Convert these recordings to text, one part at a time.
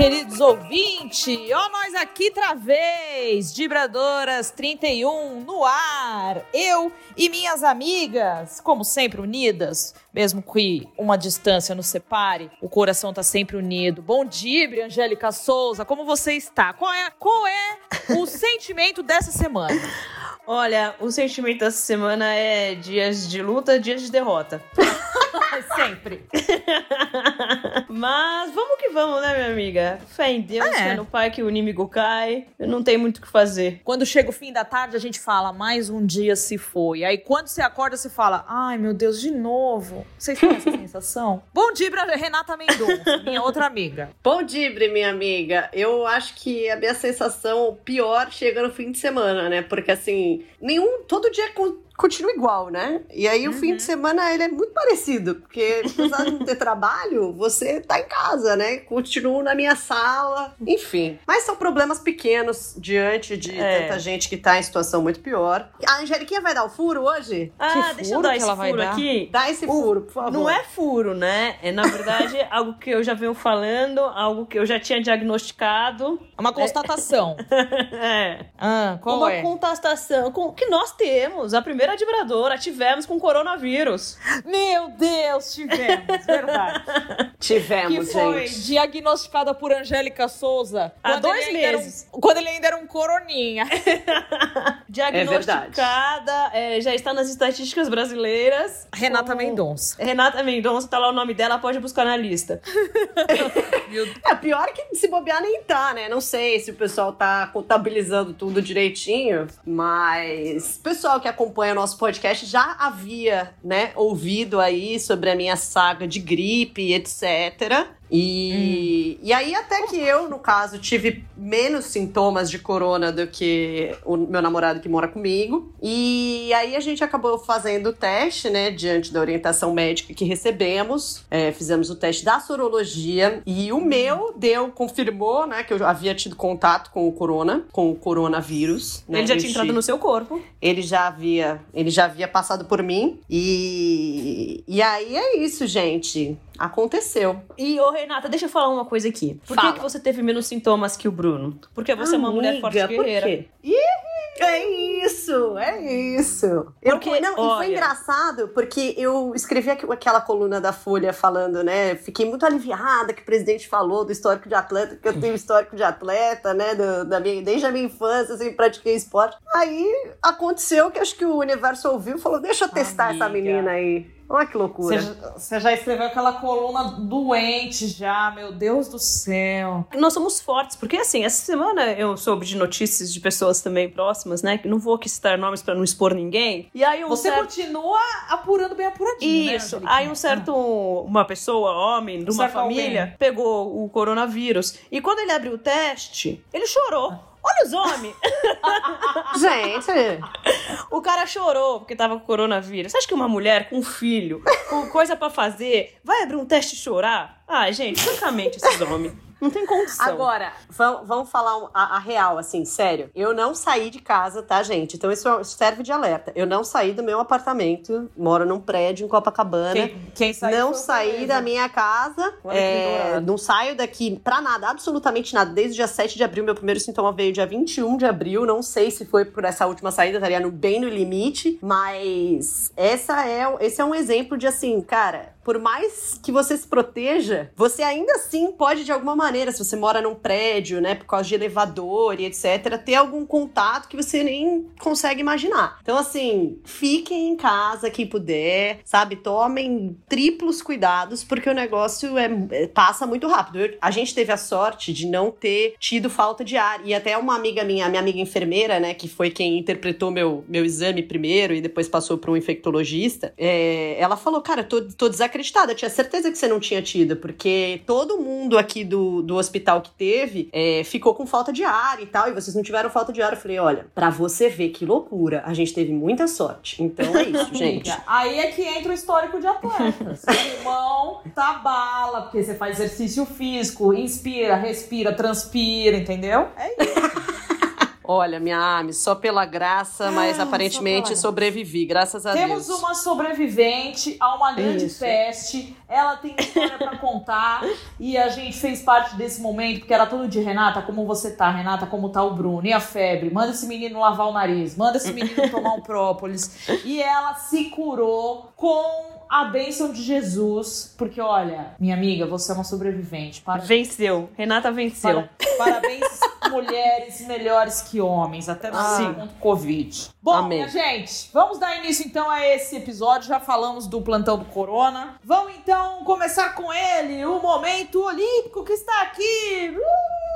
queridos ouvintes. Ó, nós aqui outra vez, Vibradoras 31 no ar. Eu e minhas amigas, como sempre unidas, mesmo que uma distância nos separe, o coração tá sempre unido. Bom dia, Angélica Souza, como você está? Qual é, qual é o sentimento dessa semana? Olha, o sentimento dessa semana é dias de luta, dias de derrota. Sempre. Mas vamos que vamos, né, minha amiga? Fé em Deus, é. fé no Pai que o inimigo cai. Não tem muito o que fazer. Quando chega o fim da tarde, a gente fala, mais um dia se foi. Aí quando você acorda, você fala, ai meu Deus, de novo. Vocês têm essa sensação? Bom dia pra Renata Mendonça, minha outra amiga. Bom dia, minha amiga. Eu acho que a minha sensação pior chega no fim de semana, né? Porque assim, nenhum. Todo dia continua igual, né? E aí uhum. o fim de uhum. semana ele é muito parecido, porque apesar de não ter trabalho, você tá em casa, né? Continuo na minha sala, enfim. Mas são problemas pequenos diante de é. tanta gente que tá em situação muito pior. A Angeliquinha vai dar o furo hoje? Ah, que deixa eu dar esse furo aqui. Dá esse furo, por favor. Não é furo, né? É, na verdade, algo que eu já venho falando, algo que eu já tinha diagnosticado. É uma constatação. é. Ah, qual uma é? Uma constatação que nós temos. A primeira vibradora tivemos com coronavírus. Meu Deus, tivemos, verdade. tivemos, que foi gente. diagnosticada por Angélica Souza há dois meses. Um, quando ele ainda era um coroninha. diagnosticada, é é, já está nas estatísticas brasileiras. Renata Mendonça. Renata Mendonça, tá lá o nome dela, pode buscar na lista. é, pior que se bobear nem tá, né? Não sei se o pessoal tá contabilizando tudo direitinho, mas pessoal que acompanha nosso podcast já havia, né, ouvido aí sobre a minha saga de gripe, etc. E, hum. e aí, até que eu, no caso, tive menos sintomas de corona do que o meu namorado que mora comigo. E aí a gente acabou fazendo o teste, né, diante da orientação médica que recebemos. É, fizemos o teste da sorologia e o meu deu, confirmou, né, que eu havia tido contato com o corona, com o coronavírus. Né? Ele já tinha entrado no seu corpo. Ele já havia, ele já havia passado por mim. E, e aí é isso, gente. Aconteceu. E, ô Renata, deixa eu falar uma coisa aqui. Por que, que você teve menos sintomas que o Bruno? Porque você Amiga, é uma mulher forte guerreira. Por quê? É isso, é isso. Porque, eu, não, olha... E foi engraçado, porque eu escrevi aquela coluna da Folha falando, né? Fiquei muito aliviada que o presidente falou do histórico de atleta, que eu tenho histórico de atleta, né? Do, da minha, desde a minha infância, assim, pratiquei esporte. Aí aconteceu que acho que o universo ouviu e falou: deixa eu testar Amiga. essa menina aí. Olha que loucura. Você já escreveu aquela coluna doente já, meu Deus do céu. Nós somos fortes, porque assim, essa semana eu soube de notícias de pessoas também próximas, né? Que não vou aqui citar nomes para não expor ninguém. E aí um Você certo... continua apurando bem apuradinho, né, Isso. Né, aí um certo, uma pessoa, homem, de uma família, alguém. pegou o coronavírus. E quando ele abriu o teste, ele chorou. Olha os homens! Gente! O cara chorou porque tava com coronavírus. Você acha que uma mulher com um filho, com coisa para fazer, vai abrir um teste e chorar? Ah, gente, francamente, esses homens. Não tem condição. Agora, vamos falar a, a, real, assim, sério. Eu não saí de casa, tá, gente? Então isso serve de alerta. Eu não saí do meu apartamento, moro num prédio em Copacabana. Quem, quem saiu Não saí da minha casa. É, não saio daqui pra nada, absolutamente nada. Desde o dia 7 de abril, meu primeiro sintoma veio dia 21 de abril. Não sei se foi por essa última saída, estaria no, bem no limite. Mas essa é, esse é um exemplo de assim, cara, por mais que você se proteja, você ainda assim pode, de alguma maneira, se você mora num prédio, né, por causa de elevador e etc., ter algum contato que você nem consegue imaginar. Então, assim, fiquem em casa quem puder, sabe? Tomem triplos cuidados, porque o negócio é, é passa muito rápido. Eu, a gente teve a sorte de não ter tido falta de ar. E até uma amiga minha, minha amiga enfermeira, né, que foi quem interpretou meu, meu exame primeiro e depois passou para um infectologista, é, ela falou: Cara, tô, tô desacreditando desacreditada. Eu tinha certeza que você não tinha tido, porque todo mundo aqui do, do hospital que teve é, ficou com falta de ar e tal, e vocês não tiveram falta de ar. Eu falei, olha, pra você ver que loucura, a gente teve muita sorte. Então é isso, gente. Aí é que entra o histórico de atletas. pulmão tá bala, porque você faz exercício físico, inspira, respira, transpira, entendeu? É isso. Olha, minha Ami, só pela graça, mas Ah, aparentemente só pela sobrevivi, graças a Temos Deus. uma sobrevivente a uma grande Isso. peste. Ela tem história pra contar e a gente fez parte desse momento porque era tudo de Renata, como você tá, Renata, como tá o Bruno e a febre. Manda esse menino lavar o nariz, manda esse menino tomar um própolis. E ela se curou com a bênção de Jesus, porque olha, minha amiga, você é uma sobrevivente. Parabéns. Venceu. Renata venceu. Para- Parabéns, mulheres melhores que homens, até no Ah. segundo Covid. Bom, Amém. minha gente, vamos dar início então a esse episódio. Já falamos do plantão do Corona. Vamos então começar com ele, o momento olímpico que está aqui. Uh,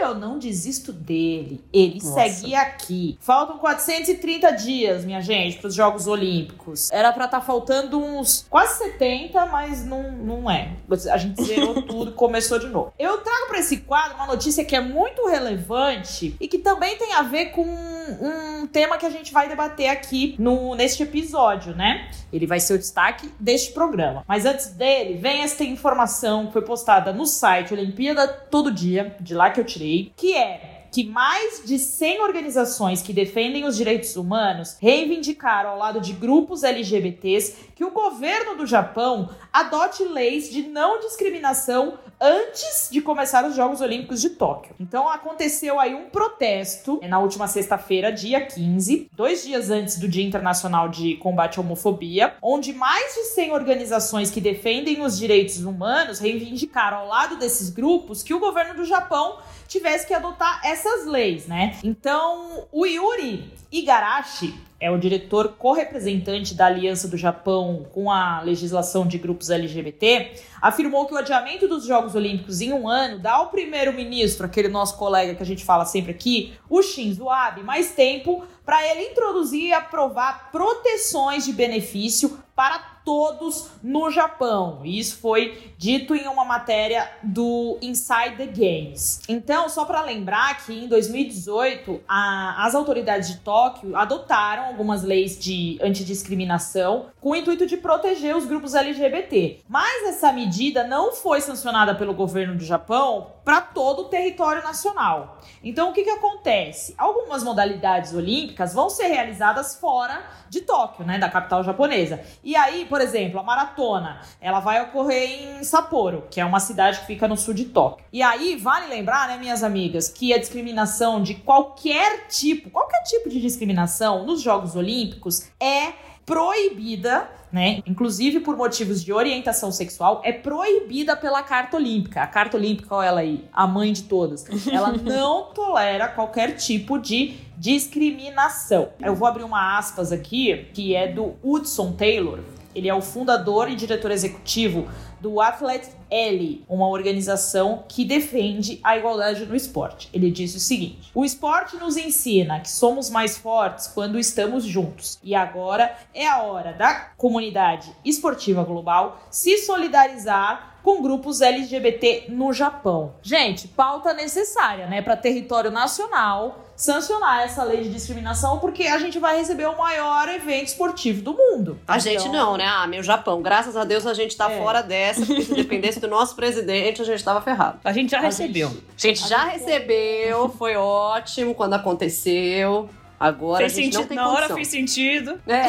Eu não desisto dele. Ele Nossa. segue aqui. Faltam 430 dias, minha gente, para os Jogos Olímpicos. Era pra estar faltando uns quase 70, mas não, não é. A gente zerou tudo e começou de novo. Eu trago pra esse quadro uma notícia que é muito relevante e que também tem a ver com um tema que a gente vai debater aqui no, neste episódio, né? Ele vai ser o destaque deste programa. Mas antes dele, vem esta informação que foi postada no site Olimpíada Todo Dia, de lá que eu tirei, que é que mais de 100 organizações que defendem os direitos humanos reivindicaram ao lado de grupos LGBTs que o governo do Japão adote leis de não discriminação antes de começar os Jogos Olímpicos de Tóquio. Então aconteceu aí um protesto na última sexta-feira, dia 15, dois dias antes do Dia Internacional de Combate à Homofobia, onde mais de 100 organizações que defendem os direitos humanos reivindicaram ao lado desses grupos que o governo do Japão tivesse que adotar essas leis, né? Então, o Yuri Igarashi é o diretor co-representante da Aliança do Japão com a legislação de grupos LGBT, afirmou que o adiamento dos Jogos Olímpicos em um ano dá ao primeiro-ministro, aquele nosso colega que a gente fala sempre aqui, o Shinzo Abe, mais tempo para ele introduzir e aprovar proteções de benefício para todos no Japão. E isso foi dito em uma matéria do Inside the Games. Então, só para lembrar que em 2018 a- as autoridades de Tóquio adotaram algumas leis de antidiscriminação com o intuito de proteger os grupos LGBT. Mas essa medida não foi sancionada pelo governo do Japão para todo o território nacional. Então, o que, que acontece? Algumas modalidades olímpicas vão ser realizadas fora de Tóquio, né, da capital japonesa. E aí, por exemplo, a maratona, ela vai ocorrer em Sapporo, que é uma cidade que fica no sul de Tóquio. E aí, vale lembrar, né, minhas amigas, que a discriminação de qualquer tipo, qualquer tipo de discriminação nos Jogos Olímpicos é proibida, né? Inclusive por motivos de orientação sexual, é proibida pela Carta Olímpica. A Carta Olímpica, olha ela aí, a mãe de todas. Ela não tolera qualquer tipo de discriminação. Eu vou abrir uma aspas aqui, que é do Hudson Taylor. Ele é o fundador e diretor executivo do Athlete L, uma organização que defende a igualdade no esporte. Ele disse o seguinte: O esporte nos ensina que somos mais fortes quando estamos juntos. E agora é a hora da comunidade esportiva global se solidarizar com grupos LGBT no Japão. Gente, pauta necessária, né, para território nacional sancionar essa lei de discriminação, porque a gente vai receber o maior evento esportivo do mundo. A gente Então, não, né? Ah, meu Japão. Graças a Deus a gente tá É. fora dessa, porque se dependesse do nosso presidente, a gente tava ferrado. A gente já A recebeu. gente- A gente já recebeu, foi ótimo quando aconteceu. Agora Fez a gente não sentido. tem Na hora condição. fez sentido. É.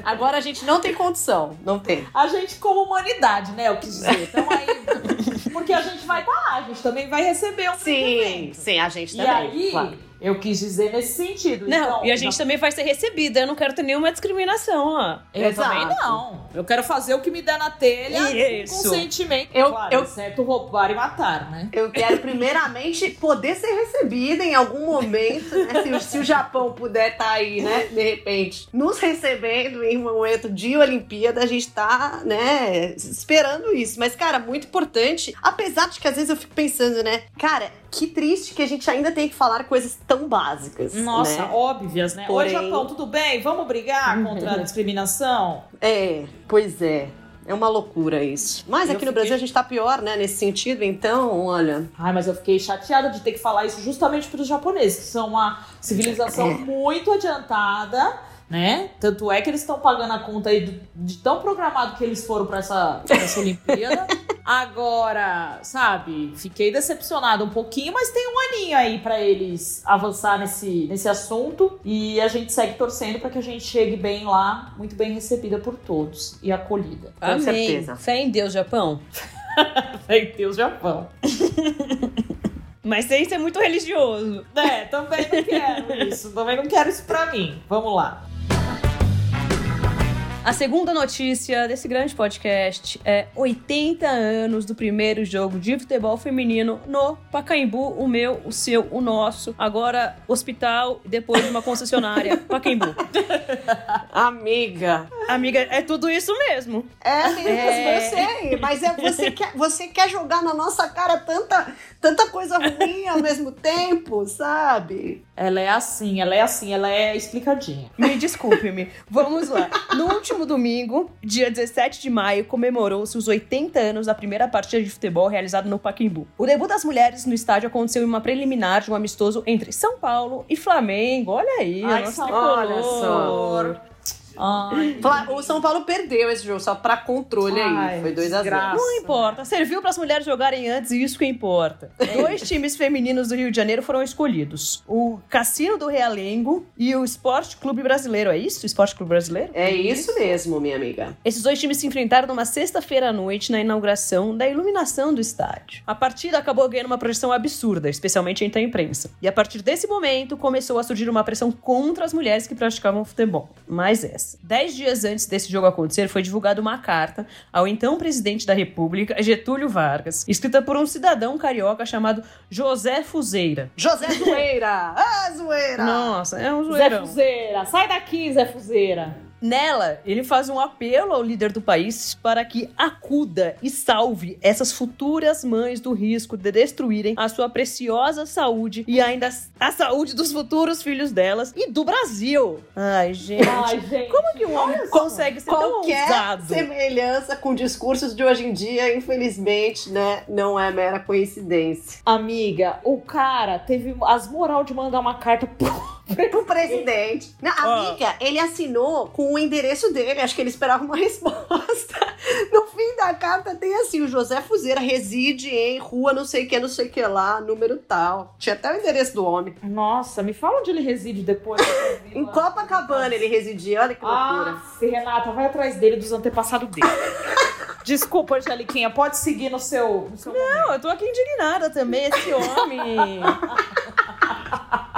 Agora a gente não tem condição. Não tem. A gente, como humanidade, né? Eu quis dizer. Então aí. Porque a gente vai estar lá, a gente também vai receber um Sim, evento. sim, a gente E também. aí, claro. Eu quis dizer nesse sentido. Não, Então, e a gente também vai ser recebida. Eu não quero ter nenhuma discriminação, ó. Eu Exato. também não. Eu quero fazer o que me der na telha Isso. com consentimento. Eu- claro, eu- exceto roubar e matar, né? Eu quero, primeiramente, poder ser recebida em algum momento, né? Se, o- se o Japão puder estar aí, né? De repente, nos recebendo em um momento de Olimpíada, a gente tá, né? Esperando isso. Mas, cara, muito importante. Apesar de que às vezes eu fico pensando, né? Cara, que triste que a gente ainda tem que falar coisas tão tão básicas. Nossa, né? óbvias, né? Porém- Oi, Japão, tudo bem? Vamos brigar contra a discriminação? É, pois é. É uma loucura isso. Mas Eu aqui no fiquei- Brasil a gente tá pior, né, nesse sentido, então, olha. Ai, mas eu fiquei chateada de ter que falar isso justamente para os japoneses, que são uma civilização É. muito adiantada, né? Tanto é que eles estão pagando a conta aí de tão programado que eles foram para essa, pra essa Olimpíada. Agora, sabe, fiquei decepcionada um pouquinho, mas tem um aninho aí para eles avançar nesse, nesse assunto e a gente segue torcendo para que a gente chegue bem lá, muito bem recebida por todos e acolhida. Com certeza. Fé em Deus, Japão. Vai ter o Japão. Mas sem ser muito religioso. É, também não quero isso. Também não quero isso pra mim. Vamos lá. A segunda notícia desse grande podcast é 80 anos do primeiro jogo de futebol feminino no Pacaembu, o meu, o seu, o nosso. Agora hospital e depois uma concessionária. Pacaembu. Amiga. Amiga, é tudo isso mesmo. É, mesmo, É. eu sei, mas é, você, quer, você quer jogar na nossa cara tanta, tanta coisa ruim ao mesmo tempo, sabe? Ela é assim, ela é assim, ela é explicadinha. Me desculpe-me. Vamos lá. No último domingo, dia 17 de maio, comemorou-se os 80 anos da primeira partida de futebol realizada no Pacaembu. O debut das mulheres no estádio aconteceu em uma preliminar de um amistoso entre São Paulo e Flamengo. Olha aí, Ai, tricolor. Olha só. Ai, O São Paulo perdeu esse jogo, só pra controle Ai, aí. Foi 2 a 0 desgraça. Não importa, serviu para as mulheres jogarem antes e isso que importa. Dois times femininos do Rio de Janeiro foram escolhidos: o Cassino do Realengo e o Esporte Clube Brasileiro. É isso? Esporte Clube Brasileiro? É isso mesmo, minha amiga. Esses dois times se enfrentaram numa sexta-feira à noite na inauguração da iluminação do estádio. A partida acabou ganhando uma projeção absurda, especialmente entre a imprensa. E a partir desse momento começou a surgir uma pressão contra as mulheres que praticavam futebol. Mais essa. Dez dias antes desse jogo acontecer, foi divulgada uma carta ao então presidente da República, Getúlio Vargas, escrita por um cidadão carioca chamado José Fuzeira. José Zoeira! Ah, Zoeira! Nossa, é um Zé zoeirão. Fuzeira, sai daqui, Zé Fuzeira. Nela, ele faz um apelo ao líder do país para que acuda e salve essas futuras mães do risco de destruírem a sua preciosa saúde e ainda a saúde dos futuros filhos delas e do Brasil. Ai, gente. Ai, gente. Como que um homem consegue ser tão Qualquer ousado? semelhança com discursos de hoje em dia, infelizmente, né, não é mera coincidência. Amiga, o cara teve as moral de mandar uma carta pro O presidente. Não, Ó. amiga, ele assinou com o endereço dele. Acho que ele esperava uma resposta. No fim da carta tem assim: o José Fuzeira reside em rua não sei o que, não sei o que lá, número tal. Tinha até o endereço do homem. Nossa, me fala onde ele reside depois. Em Copacabana ele residia. Olha que loucura. Ah, Renata, vai atrás dele, dos antepassados dele. Desculpa, Angeliquinha, pode seguir no seu. No seu Não, eu tô aqui indignada também, esse homem.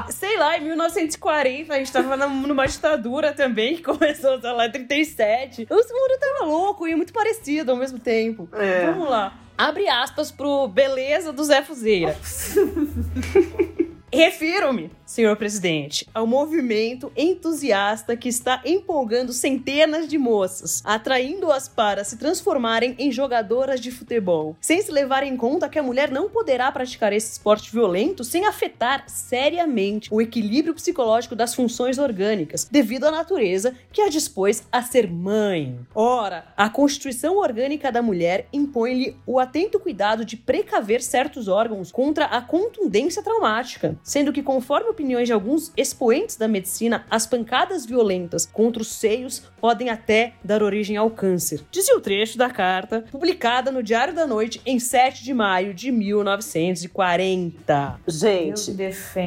Sei lá, em 1940 a gente tava numa ditadura também, que começou, sei lá, em 37. O mundo tava louco e muito parecido ao mesmo tempo. É. Vamos lá. Abre aspas pro Beleza do Zé Fuzeira. Refiro-me, senhor presidente, ao movimento entusiasta que está empolgando centenas de moças, atraindo-as para se transformarem em jogadoras de futebol, sem se levar em conta que a mulher não poderá praticar esse esporte violento sem afetar seriamente o equilíbrio psicológico das funções orgânicas, devido à natureza que a dispôs a ser mãe. Ora, a constituição orgânica da mulher impõe-lhe o atento cuidado de precaver certos órgãos contra a contundência traumática, sendo que, conforme opiniões de alguns expoentes da medicina, as pancadas violentas contra os seios podem até dar origem ao câncer. Dizia o trecho da carta, publicada no Diário da Noite em 7 de maio de 1940. Deus Gente.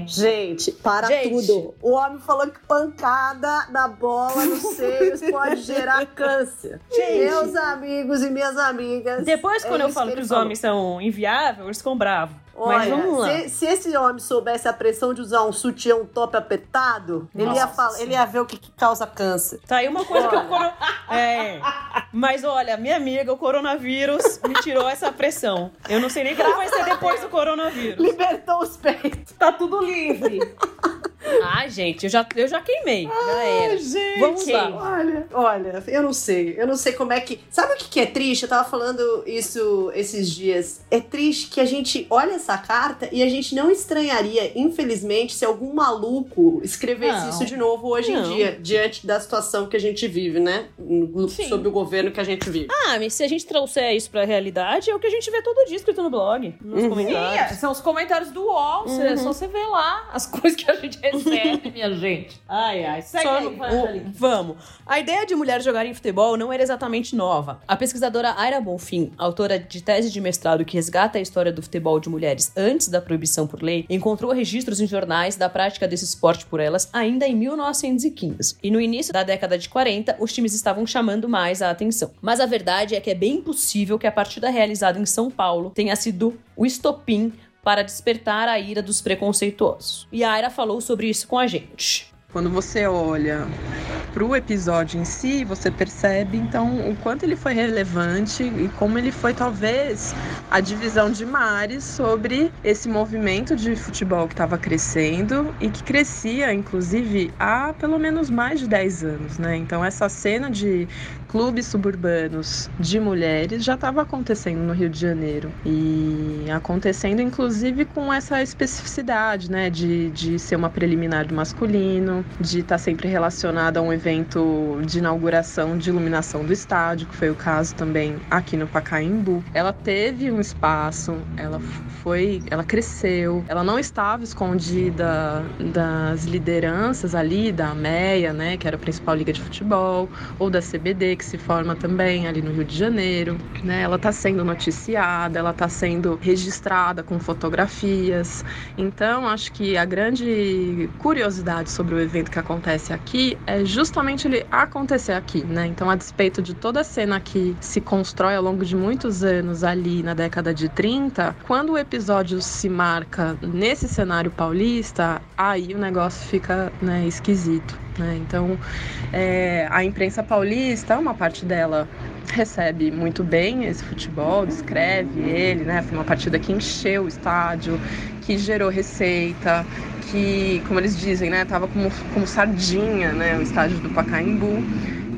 Gente, para Gente. tudo. O homem falou que pancada na bola nos seios pode gerar câncer. Gente. Meus amigos e minhas amigas. Depois, é quando eu isso falo que, ele os falou. homens são inviáveis, eles ficam bravos. Mas Olha, vamos lá. Se, se esse homem soubesse a pressão de usar um sutiã, um top apertado, ele ia, Nossa falar, ele ia ver o que, que causa câncer. Tá aí uma coisa que o coro... É. Mas olha, minha amiga, o coronavírus me tirou essa pressão. Eu não sei nem como vai ser depois do coronavírus. Libertou os peitos. Tá tudo livre. Ah, gente, eu já, eu já queimei. já era. gente, Vamos lá. Olha, olha, eu não sei. Eu não sei como é que. Sabe o que, que é triste? Eu tava falando isso esses dias. É triste que a gente olha essa carta e a gente não estranharia, infelizmente, se algum maluco escrevesse Não. isso de novo hoje Não. em dia, diante da situação que a gente vive, né? Sim. Sob o governo que a gente vive. Ah, mas se a gente trouxer isso pra realidade, é o que a gente vê todo dia escrito no blog, nos Uhum. comentários. Sim, são os comentários do UOL. É só você ver lá as coisas que a gente recebe, minha gente. Ai, ai. Segue Só aí, o- vamos. A ideia de mulheres jogarem futebol não era exatamente nova. A pesquisadora Aira Bonfim, autora de tese de mestrado que resgata a história do futebol de mulheres antes da proibição por lei, encontrou registros em jornais da prática desse esporte por elas ainda em 1915. E no início da década de 40, os times estavam chamando mais a atenção. Mas a verdade é que é bem possível que a partida realizada em São Paulo tenha sido o estopim para despertar a ira dos preconceituosos. E a Aira falou sobre isso com a gente. Quando você olha para o episódio em si, você percebe então o quanto ele foi relevante e como ele foi talvez a divisão de mares sobre esse movimento de futebol que estava crescendo e que crescia inclusive há pelo menos mais de 10 anos, né? Então essa cena de clubes suburbanos de mulheres já estava acontecendo no Rio de Janeiro e acontecendo inclusive com essa especificidade, né, de, de ser uma preliminar do masculino, de estar sempre relacionada a um evento de inauguração de iluminação do estádio, que foi o caso também aqui no Pacaembu. Ela teve um espaço, ela foi, ela cresceu, ela não estava escondida das lideranças ali da AMEA, né, que era a principal liga de futebol, ou da CBD, que se forma também ali no Rio de Janeiro, né? Ela está sendo noticiada, ela está sendo registrada com fotografias. Então, acho que a grande curiosidade sobre o evento que acontece aqui é justamente ele acontecer aqui, né? Então, a despeito de toda a cena que se constrói ao longo de muitos anos ali na década de 30, quando o episódio se marca nesse cenário paulista, aí o negócio fica né, esquisito. Né? Então, é, a imprensa paulista, uma parte dela recebe muito bem esse futebol, descreve ele, né? Foi uma partida que encheu o estádio, que gerou receita, que, como eles dizem, né, tava como, como sardinha, né, o estádio do Pacaembu.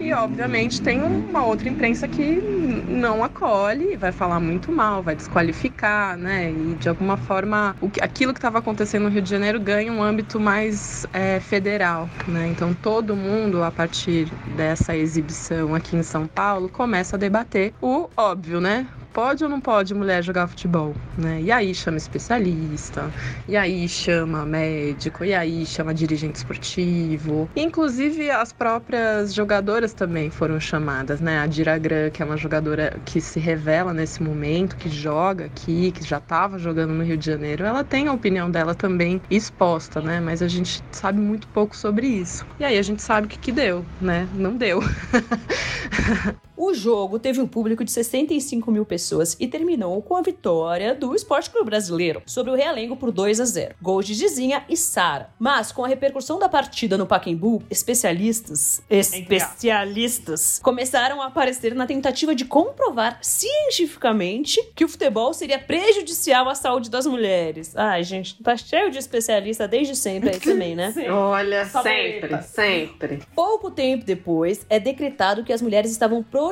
E obviamente tem uma outra imprensa que não acolhe, vai falar muito mal, vai desqualificar, né? E de alguma forma o que, aquilo que estava acontecendo no Rio de Janeiro ganha um âmbito mais é, federal, né? Então todo mundo, a partir dessa exibição aqui em São Paulo, começa a debater o óbvio, né? Pode ou não pode mulher jogar futebol, né? E aí chama especialista, e aí chama médico, e aí chama dirigente esportivo. Inclusive as próprias jogadoras também foram chamadas, né? A Diragram, que é uma jogadora que se revela nesse momento, que joga aqui, que já estava jogando no Rio de Janeiro, ela tem a opinião dela também exposta, né? Mas a gente sabe muito pouco sobre isso. E aí a gente sabe o que, que deu, né? Não deu. O jogo teve um público de 65 mil pessoas e terminou com a vitória do Esporte Clube Brasileiro sobre o Realengo por 2 a 0. Gols de Gizinha e Sara. Mas com a repercussão da partida no Pacaembu, especialistas, especialistas começaram a aparecer na tentativa de comprovar cientificamente que o futebol seria prejudicial à saúde das mulheres. Ai, gente, tá cheio de especialista desde sempre aí também, né? Olha, Saboreta. sempre, sempre. Pouco tempo depois, é decretado que as mulheres estavam proibidas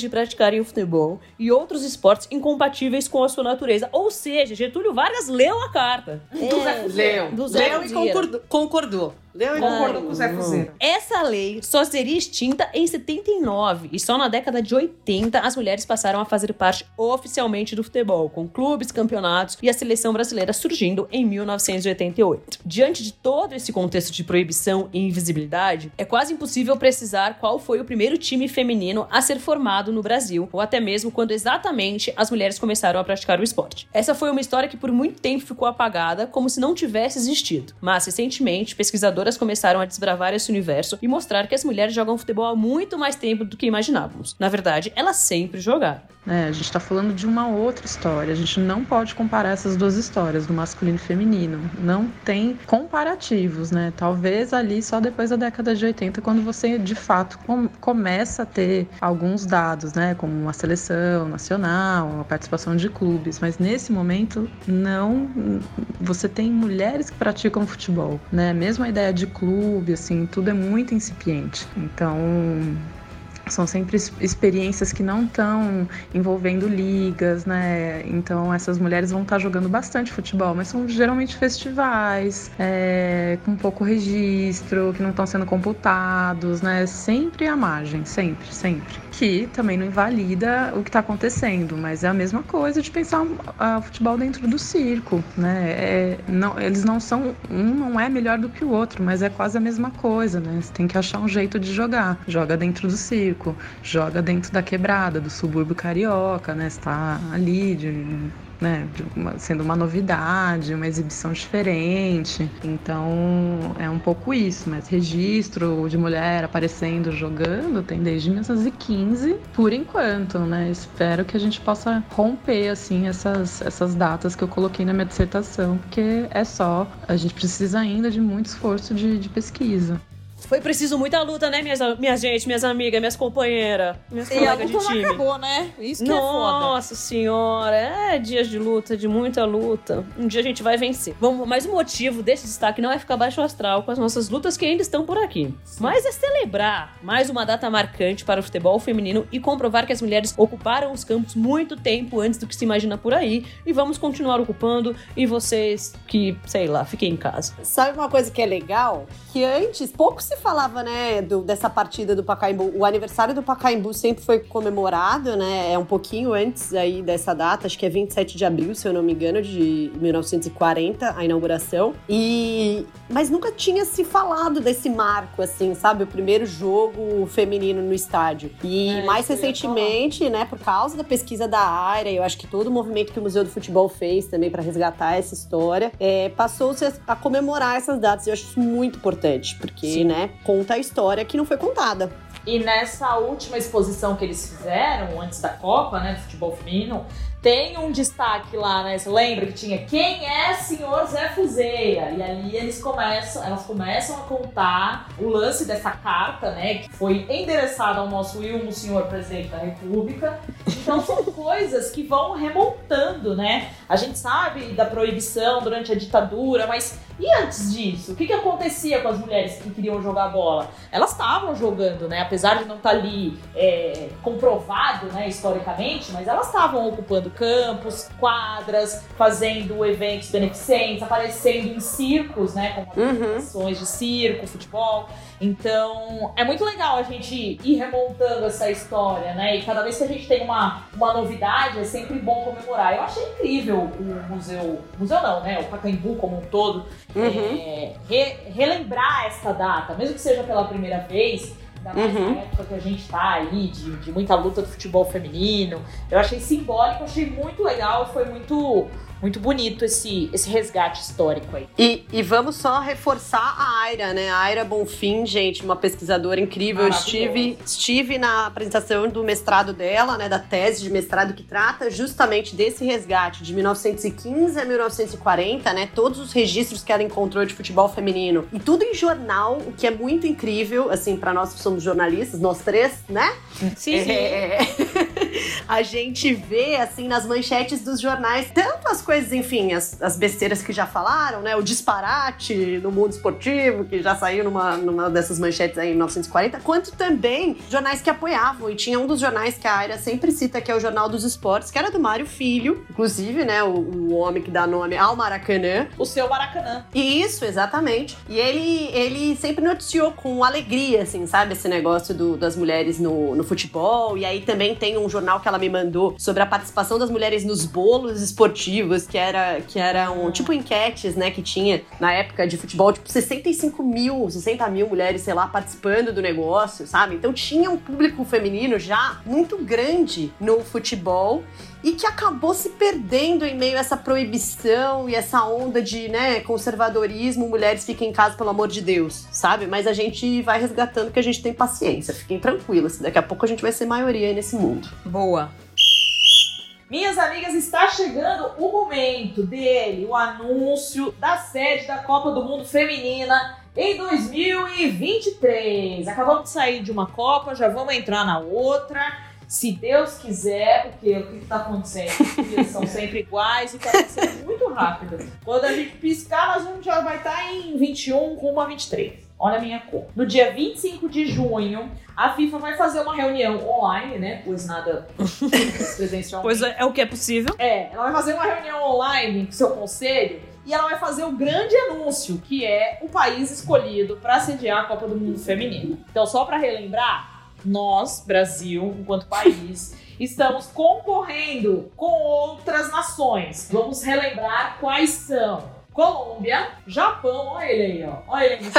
de praticarem o futebol e outros esportes incompatíveis com a sua natureza. Ou seja, Getúlio Vargas leu a carta. É, Leu. do Zé Leu e concordou. concordou. Leu e Concordou com o Zé Fuzeiro. Essa lei só seria extinta em 79 e só na década de 80 as mulheres passaram a fazer parte oficialmente do futebol, com clubes, campeonatos e a seleção brasileira surgindo em 1988. Diante de todo esse contexto de proibição e invisibilidade, é quase impossível precisar qual foi o primeiro time feminino a ser formado no Brasil, ou até mesmo quando exatamente as mulheres começaram a praticar o esporte. Essa foi uma história que por muito tempo ficou apagada, como se não tivesse existido. Mas recentemente, começaram a desbravar esse universo e mostrar que as mulheres jogam futebol há muito mais tempo do que imaginávamos. Na verdade, elas sempre jogaram. Né? A gente está falando de uma outra história. A gente não pode comparar essas duas histórias, do masculino e feminino. Não tem comparativos, né? Talvez ali só depois da década de 80, quando você de fato com, começa a ter alguns dados, né? Como uma seleção nacional, uma participação de clubes. Mas nesse momento, não. Você tem mulheres que praticam futebol, né? Mesmo a ideia de clube, assim, tudo é muito incipiente. Então, são sempre experiências que não estão envolvendo ligas, né? Então essas mulheres vão estar tá jogando bastante futebol, mas são geralmente festivais, é, com pouco registro, que não estão sendo computados, né? Sempre à margem, sempre, sempre. Que também não invalida o que está acontecendo, mas é a mesma coisa de pensar o futebol dentro do circo, né? É, não, eles não são um não é melhor do que o outro, mas é quase a mesma coisa, né? Você tem que achar um jeito de jogar. Joga dentro do circo joga dentro da quebrada, do subúrbio carioca, né? Está ali de né, uma, sendo uma novidade, uma exibição diferente. Então é um pouco isso, mas registro de mulher aparecendo jogando tem desde 1915 por enquanto, né? Espero que a gente possa romper assim essas, essas datas que eu coloquei na minha dissertação, porque é só, a gente precisa ainda de muito esforço de, de pesquisa. Foi preciso muita luta, né, minhas, minha gente, minhas amigas, minhas companheiras, minhas e colegas de time. Acabou, né? Isso que Nossa é foda. Nossa senhora, é dias de luta, de muita luta. Um dia a gente vai vencer. Vamos, mas o motivo desse destaque não é ficar baixo astral com as nossas lutas que ainda estão por aqui, Sim. mas é celebrar mais uma data marcante para o futebol feminino e comprovar que as mulheres ocuparam os campos muito tempo antes do que se imagina por aí e vamos continuar ocupando e vocês que, sei lá, fiquem em casa. Sabe uma coisa que é legal? Que antes pouco se falava, né, do, dessa partida do Pacaembu. O aniversário do Pacaembu sempre foi comemorado, né? É um pouquinho antes aí dessa data, acho que é 27 de abril, se eu não me engano, de 1940, a inauguração. E mas nunca tinha se falado desse marco assim, sabe? O primeiro jogo feminino no estádio. E é, mais recentemente, né, por causa da pesquisa da área, eu acho que todo o movimento que o Museu do Futebol fez também para resgatar essa história, é, passou-se a, comemorar essas datas. Eu acho isso muito importante, porque, Sim. né, conta a história que não foi contada. E nessa última exposição que eles fizeram, antes da Copa, né, do futebol feminino, tem um destaque lá, né? Você lembra que tinha quem é senhor Zé Fuzeia? E ali eles começam, elas começam a contar o lance dessa carta, né? Que foi endereçada ao nosso Wilmo, senhor presidente da República. Então são coisas que vão remontando, né? A gente sabe da proibição durante a ditadura, mas e antes disso? O que, que acontecia com as mulheres que queriam jogar bola? Elas estavam jogando, né? Apesar de não estar tá ali é, comprovado, né, historicamente, mas elas estavam ocupando campos, quadras, fazendo eventos beneficentes, aparecendo em circos, né? Com apresentações uhum. de circo, futebol. Então, é muito legal a gente ir remontando essa história, né? E cada vez que a gente tem uma, uma novidade, é sempre bom comemorar. Eu achei incrível o museu, museu não, né? O Pacaembu como um todo, uhum. é, re, relembrar essa data, mesmo que seja pela primeira vez, Ainda mais uhum. na época que a gente tá aí, de, de muita luta do futebol feminino. Eu achei simbólico, achei muito legal, foi muito muito bonito esse, esse resgate histórico aí. E, e vamos só reforçar a Aira, né? A Aira Bonfim, gente, uma pesquisadora incrível. Eu estive, estive na apresentação do mestrado dela, né? Da tese de mestrado que trata justamente desse resgate de 1915 a 1940, né? Todos os registros que ela encontrou de futebol feminino. E tudo em jornal, o que é muito incrível, assim, para nós que somos jornalistas, nós três, né? Sim, é, sim. a gente vê, assim, nas manchetes dos jornais, tanto as coisas, enfim, as, as besteiras que já falaram, né? O disparate no mundo esportivo, que já saiu numa, numa dessas manchetes aí em 1940, quanto também jornais que apoiavam. E tinha um dos jornais que a Aira sempre cita, que é o Jornal dos Esportes, que era do Mário Filho, inclusive, né? O, o homem que dá nome ao Maracanã. O seu Maracanã. Isso, exatamente. E ele, ele sempre noticiou com alegria, assim, sabe? Esse negócio do, das mulheres no, no futebol. E aí também tem um jornal que ela me mandou sobre a participação das mulheres nos bolos esportivos que era que eram tipo enquetes, né, que tinha na época de futebol, tipo 65 mil, 60 mil mulheres, sei lá, participando do negócio, sabe? Então tinha um público feminino já muito grande no futebol e que acabou se perdendo em meio a essa proibição e essa onda de, né, conservadorismo, mulheres fiquem em casa pelo amor de Deus, sabe? Mas a gente vai resgatando que a gente tem paciência, fiquem tranquilas, daqui a pouco a gente vai ser maioria nesse mundo. Boa. Minhas amigas, está chegando o momento dele, o anúncio da sede da Copa do Mundo Feminina em 2023. Acabamos de sair de uma Copa, já vamos entrar na outra. Se Deus quiser, porque o que está acontecendo? Dias são sempre iguais e está acontecendo muito rápido. Quando a gente piscar, nós vamos, já vai estar em 21 rumo a 23. Olha a minha cor. No dia 25 de junho, a FIFA vai fazer uma reunião online, né? Pois nada presencial. Pois é, é o que é possível. É, ela vai fazer uma reunião online com seu conselho e ela vai fazer o grande anúncio, que é o país escolhido para sediar a Copa do Mundo Feminino. Então, só para relembrar, nós, Brasil, enquanto país, estamos concorrendo com outras nações. Vamos relembrar quais são. Colômbia, Japão, olha ele aí, ó. Olha ele aí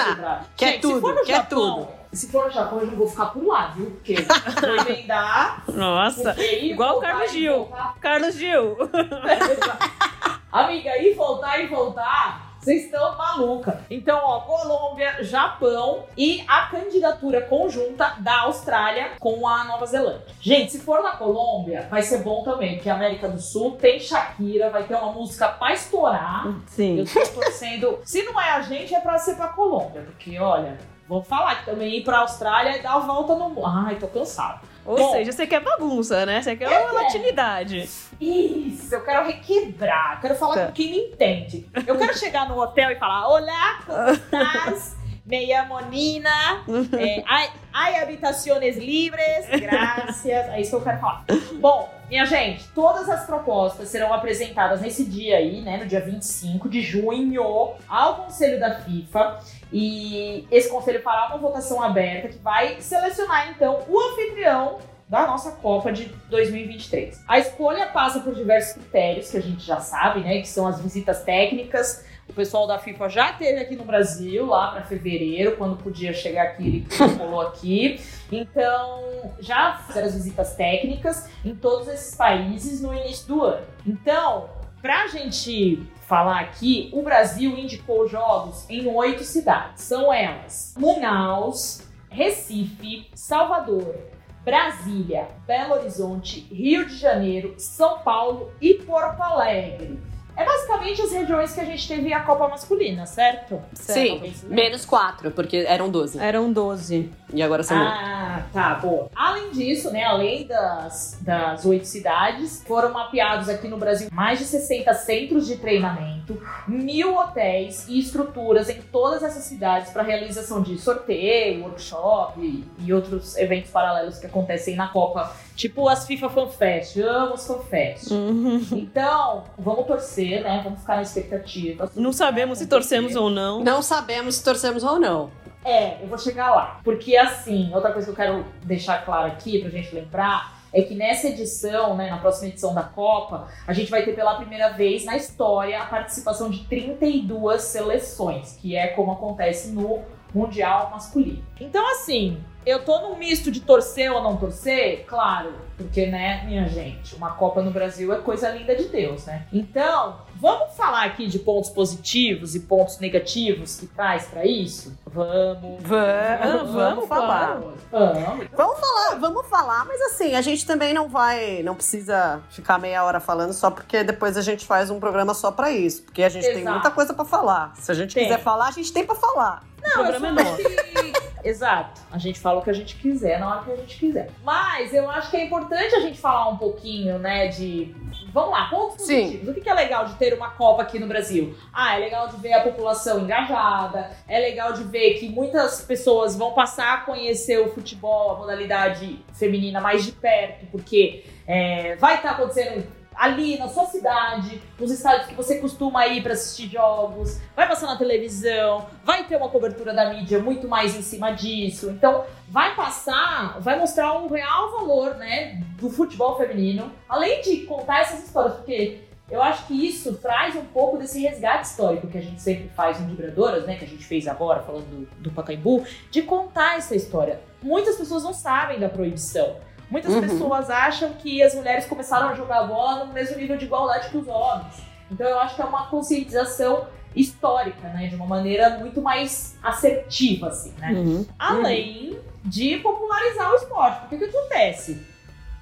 Quer Gente, tudo, se for no quer Japão, tudo. Se for no Japão, eu já vou ficar por lá, viu? Porque vou emendar. Nossa, igual o Carlos e Gil. Carlos Gil. Amiga, ir voltar e voltar, vocês estão maluca. Então, ó, Colômbia, Japão e a candidatura conjunta da Austrália com a Nova Zelândia. Gente, se for na Colômbia, vai ser bom também, porque a América do Sul tem Shakira, vai ter uma música pra estourar. Eu Sim. tô torcendo. Se não é a gente, é pra ser pra Colômbia, porque olha. Vou falar que também ir pra Austrália e dar a volta no mundo. Ai, tô cansado. Ou Bom. seja, você quer bagunça, né? Você quer uma latinidade. Isso, eu quero requebrar, eu quero falar Tá. com quem me entende. Eu quero chegar no hotel e falar: Olá, como estás? Me llamo Nina. É, hay, hay habitaciones libres. Gracias. É isso que eu quero falar. Bom, minha gente, todas as propostas serão apresentadas nesse dia aí, né? No dia 25 de junho, ao Conselho da FIFA. E esse conselho fará uma votação aberta que vai selecionar, então, o anfitrião da nossa Copa de 2023. A escolha passa por diversos critérios que a gente já sabe, né? Que são as visitas técnicas. O pessoal da FIFA já esteve aqui no Brasil, lá para fevereiro, quando podia chegar aqui, ele colou aqui. Então, já fizeram as visitas técnicas em todos esses países no início do ano. Então, pra gente falar aqui, o Brasil indicou jogos em oito cidades. São elas: Manaus, Recife, Salvador, Brasília, Belo Horizonte, Rio de Janeiro, São Paulo e Porto Alegre. É basicamente as regiões que a gente teve a Copa Masculina, certo? Sim, Talvez, né? menos quatro, porque eram 12. Eram 12. E agora são oito. Ah, tá, boa. Além disso, né, além das, das oito cidades, foram mapeados aqui no Brasil mais de 60 centros de treinamento, mil hotéis e estruturas em todas essas cidades para realização de sorteio, workshop e, e outros eventos paralelos que acontecem na Copa, tipo as FIFA Fan Fest. Amo as Fan Fest. Uhum. Então, vamos torcer, né? Vamos ficar na expectativa. Não sabemos se torcemos ou não. Não sabemos se torcemos ou não. É, eu vou chegar lá. Porque assim, outra coisa que eu quero deixar claro aqui pra gente lembrar é que nessa edição, né, na próxima edição da Copa, a gente vai ter pela primeira vez na história a participação de 32 seleções, que é como acontece no Mundial masculino. Então, assim, eu tô num misto de torcer ou não torcer, claro, porque, né, minha gente, uma Copa no Brasil é coisa linda de Deus, né? Então, vamos falar aqui de pontos positivos e pontos negativos que traz pra isso? Vamos. Vamos, vamos falar. Vamos. Vamos falar, vamos falar, mas assim, a gente também não vai, não precisa ficar meia hora falando só porque depois a gente faz um programa só pra isso, porque a gente tem Exato. muita coisa pra falar. Se a gente Tem. quiser falar, a gente tem pra falar. o programa é nosso. Exato. A gente fala o que a gente quiser na hora que a gente quiser. Mas eu acho que é importante a gente falar um pouquinho, né, de. Vamos lá, pontos Sim. positivos. O que é legal de ter uma Copa aqui no Brasil? Ah, é legal de ver a população engajada, é legal de ver que muitas pessoas vão passar a conhecer o futebol, a modalidade feminina mais de perto, porque é, vai estar acontecendo ali na sua cidade, nos estádios que você costuma ir para assistir jogos, vai passar na televisão, vai ter uma cobertura da mídia muito mais em cima disso. Então, vai passar, vai mostrar um real valor, né, do futebol feminino, além de contar essas histórias, porque eu acho que isso traz um pouco desse resgate histórico que a gente sempre faz em Vibradoras, né, que a gente fez agora, falando do, do Pacaembu, de contar essa história. Muitas pessoas não sabem da proibição. Muitas Uhum. pessoas acham que as mulheres começaram a jogar bola no mesmo nível de igualdade que os homens. Então eu acho que é uma conscientização histórica, né? De uma maneira muito mais assertiva, assim, né? Uhum. Além de popularizar o esporte. Porque o que acontece?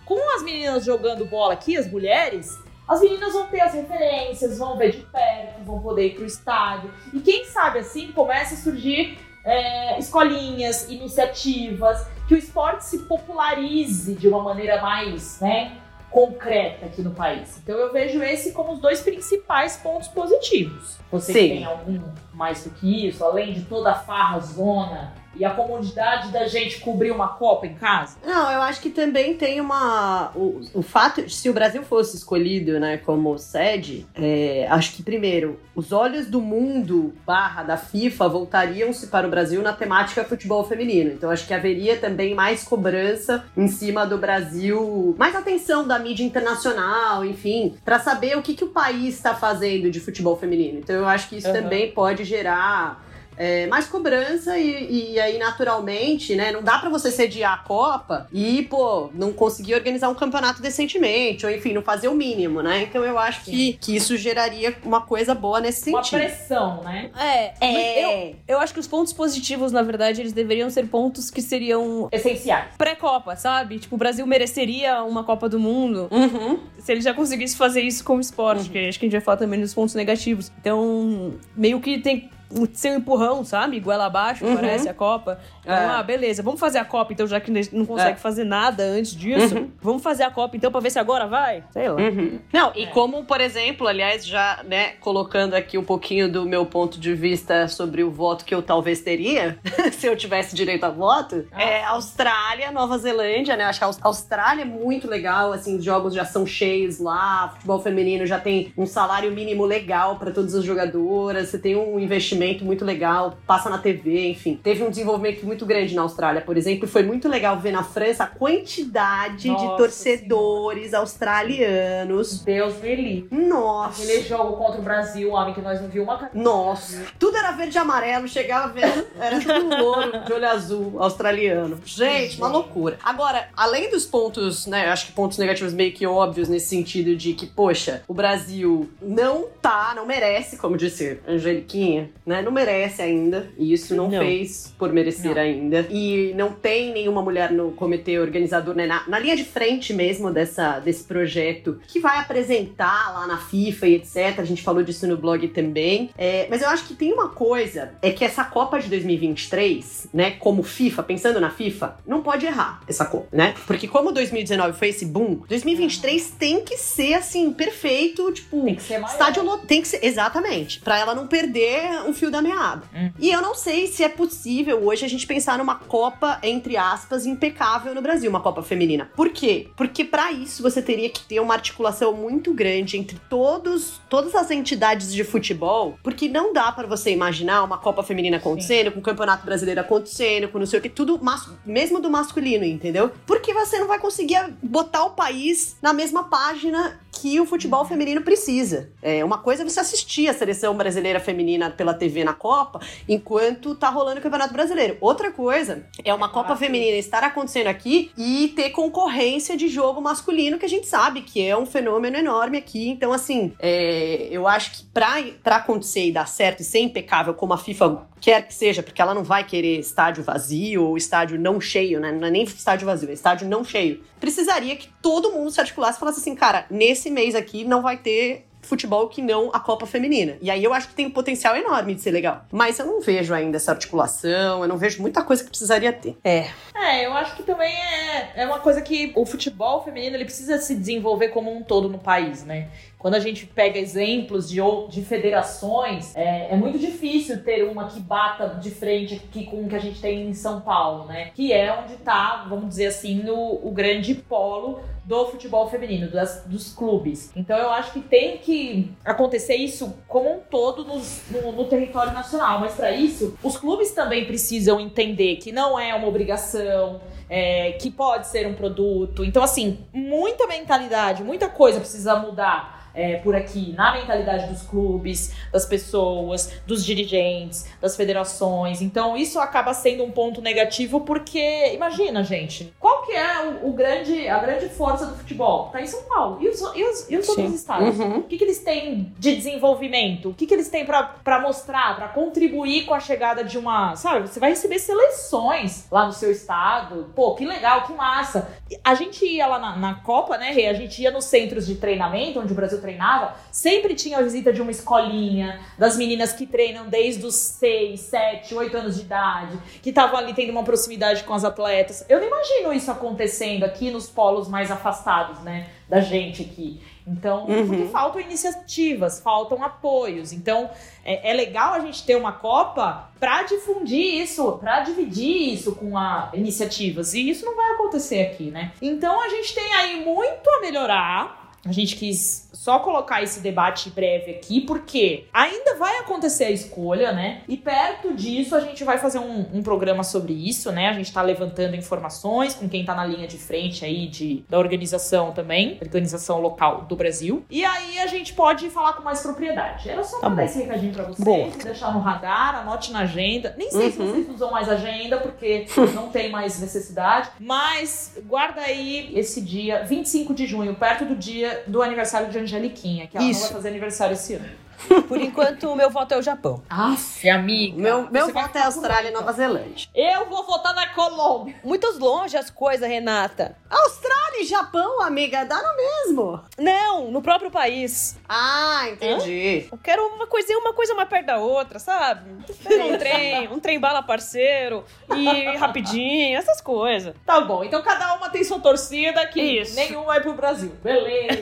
com as meninas jogando bola aqui, as mulheres, as meninas vão ter as referências, vão ver de perto, vão poder ir pro estádio. E quem sabe assim começa a surgir é, escolinhas, iniciativas, que o esporte se popularize de uma maneira mais, né? concreta aqui no país. Então eu vejo esse como os dois principais pontos positivos. Você tem algum mais do que isso, além de toda a farra zona e a comodidade da gente cobrir uma Copa em casa? Não, eu acho que também tem uma. O, o fato, se o Brasil fosse escolhido né, como sede, é, acho que, primeiro, os olhos do mundo barra da FIFA voltariam-se para o Brasil na temática futebol feminino. Então, acho que haveria também mais cobrança em cima do Brasil, mais atenção da mídia internacional, enfim, para saber o que, que o país está fazendo de futebol feminino. Então, eu acho que isso uhum. também pode gerar é, mais cobrança e, e, aí, naturalmente, né? Não dá para você sediar a Copa e, pô, não conseguir organizar um campeonato decentemente, ou enfim, não fazer o mínimo, né? Então eu acho que, que isso geraria uma coisa boa nesse sentido. Uma pressão, né? É, é. Eu, eu acho que os pontos positivos, na verdade, eles deveriam ser pontos que seriam essenciais. Pré-Copa, sabe? Tipo, o Brasil mereceria uma Copa do Mundo uhum. se ele já conseguisse fazer isso como esporte, uhum. que acho que a gente vai falar também dos pontos negativos. Então, meio que tem seu empurrão, sabe? Goela abaixo, uhum. parece a Copa. Então, ah, beleza, vamos fazer a Copa então, já que não consegue é. fazer nada antes disso. Uhum. Vamos fazer a Copa então pra ver se agora vai? Sei lá. Uhum. Não, e é. como, por exemplo, aliás, já, né, colocando aqui um pouquinho do meu ponto de vista sobre o voto que eu talvez teria, se eu tivesse direito a voto, ah. é Austrália, Nova Zelândia, né? Acho que a Austrália é muito legal, assim, os jogos já são cheios lá, futebol feminino já tem um salário mínimo legal para todas as jogadoras, você tem um investimento muito legal, passa na TV, enfim. Teve um desenvolvimento muito muito grande na Austrália, por exemplo, e foi muito legal ver na França a quantidade Nossa, de torcedores senhora. australianos. Deus me livre. Nossa. Aquele jogo contra o Brasil, homem, que nós não viu uma Nossa. Tudo era verde e amarelo, chegava vendo, era tudo louro, de olho azul, australiano. Gente, uma loucura. Agora, além dos pontos, né, acho que pontos negativos meio que óbvios nesse sentido de que, poxa, o Brasil não tá, não merece, como disse Angeliquinha, né, não merece ainda, e isso não, não. fez por merecer não. ainda ainda. E não tem nenhuma mulher no comitê organizador, né? Na, na, linha de frente mesmo dessa, desse projeto, que vai apresentar lá na FIFA e etc. A gente falou disso no blog também. É, mas eu acho que tem uma coisa, é que essa Copa de 2023, né? Como FIFA, pensando na FIFA, não pode errar essa Copa, né? Porque como 2019 foi esse boom, 2023 tem que ser, assim, perfeito, tipo... Tem que ser maior. Estádio tem que ser, exatamente, para ela não perder um fio da meada. Hum. E eu não sei se é possível hoje a gente pensar numa Copa, entre aspas, impecável no Brasil, uma Copa feminina. Por quê? Porque para isso você teria que ter uma articulação muito grande entre todos, todas as entidades de futebol, porque não dá para você imaginar uma Copa feminina acontecendo, Sim. com o Campeonato Brasileiro acontecendo, com não sei o que, tudo mesmo do masculino, entendeu? Porque você não vai conseguir botar o país na mesma página que o futebol feminino precisa. É uma coisa é você assistir a seleção brasileira feminina pela TV na Copa, enquanto tá rolando o Campeonato Brasileiro. Outra coisa é uma Copa feminina estar acontecendo aqui e ter concorrência de jogo masculino, que a gente sabe que é um fenômeno enorme aqui. Então, assim, é, eu acho que pra, pra acontecer e dar certo e ser impecável como a FIFA quer que seja, porque ela não vai querer estádio vazio ou estádio não cheio, né? Não é nem estádio vazio, é estádio não cheio. Precisaria que todo mundo se articulasse e falasse assim, cara, nesse mês aqui não vai ter futebol que não a Copa Feminina. E aí eu acho que tem um potencial enorme de ser legal. Mas eu não vejo ainda essa articulação, eu não vejo muita coisa que precisaria ter. É. É, eu acho que também é, é uma coisa que o futebol feminino ele precisa se desenvolver como um todo no país, né? Quando a gente pega exemplos de, de federações, é, é, muito difícil ter uma que bata de frente aqui com o que a gente tem em São Paulo, né? Que é onde está, vamos dizer assim, no, o grande polo do futebol feminino, das, dos clubes. Então eu acho que tem que acontecer isso como um todo nos, no, no território nacional. Mas para isso, os clubes também precisam entender que não é uma obrigação, é, que pode ser um produto. Então, assim, muita mentalidade, muita coisa precisa mudar é, por aqui na mentalidade dos clubes, das pessoas, dos dirigentes, das federações. Então isso acaba sendo um ponto negativo porque, imagina, gente, qual que é o, o grande, a grande força do futebol? Tá em São Paulo. E os, e os, e os outros estados? Uhum. O que, que eles têm de desenvolvimento? O que, que eles têm para mostrar, para contribuir com a chegada de uma. Sabe, você vai receber seleções lá no seu estado. Pô, que legal, que massa. A gente ia lá na, na Copa, né, Rê? A gente ia nos centros de treinamento, onde o Brasil treinava, sempre tinha a visita de uma escolinha, das meninas que treinam desde os 6, 7, 8 anos de idade, que estavam ali tendo uma proximidade com as atletas. Eu não imagino isso acontecendo aqui nos polos mais afastados, né, da gente aqui. Então, Uhum. porque faltam iniciativas, faltam apoios. Então, é, é legal a gente ter uma Copa para difundir isso, para dividir isso com a iniciativas. E isso não vai acontecer aqui, né? Então, a gente tem aí muito a melhorar. A gente quis só colocar esse debate breve aqui, porque ainda vai acontecer a escolha, né? E perto disso, a gente vai fazer um, um programa sobre isso, né? A gente tá levantando informações com quem tá na linha de frente aí de, da organização também, organização local do Brasil. E aí a gente pode falar com mais propriedade. Era só Tá mandar bom. esse recadinho pra vocês, Boa. deixar no radar, anote na agenda. Nem sei se Uhum. vocês usam mais agenda, porque não tem mais necessidade. Mas guarda aí esse dia, 25 de junho, perto do dia do aniversário de Angeliquinha, que ela Isso. não vai fazer aniversário esse ano. Por enquanto, o meu voto é o Japão. Aff, amiga. Meu, meu voto é Austrália e Nova Zelândia. Eu vou votar na Colômbia. Muitos longe as coisas, Renata. Austrália e Japão, amiga, dá no mesmo. Não, no próprio país. Ah, entendi. Eu quero uma coisinha, uma coisa mais perto da outra, sabe? Um trem, um trem bala parceiro, e rapidinho, essas coisas. Tá bom, então cada uma tem sua torcida que Isso. nenhum vai pro Brasil. Beleza.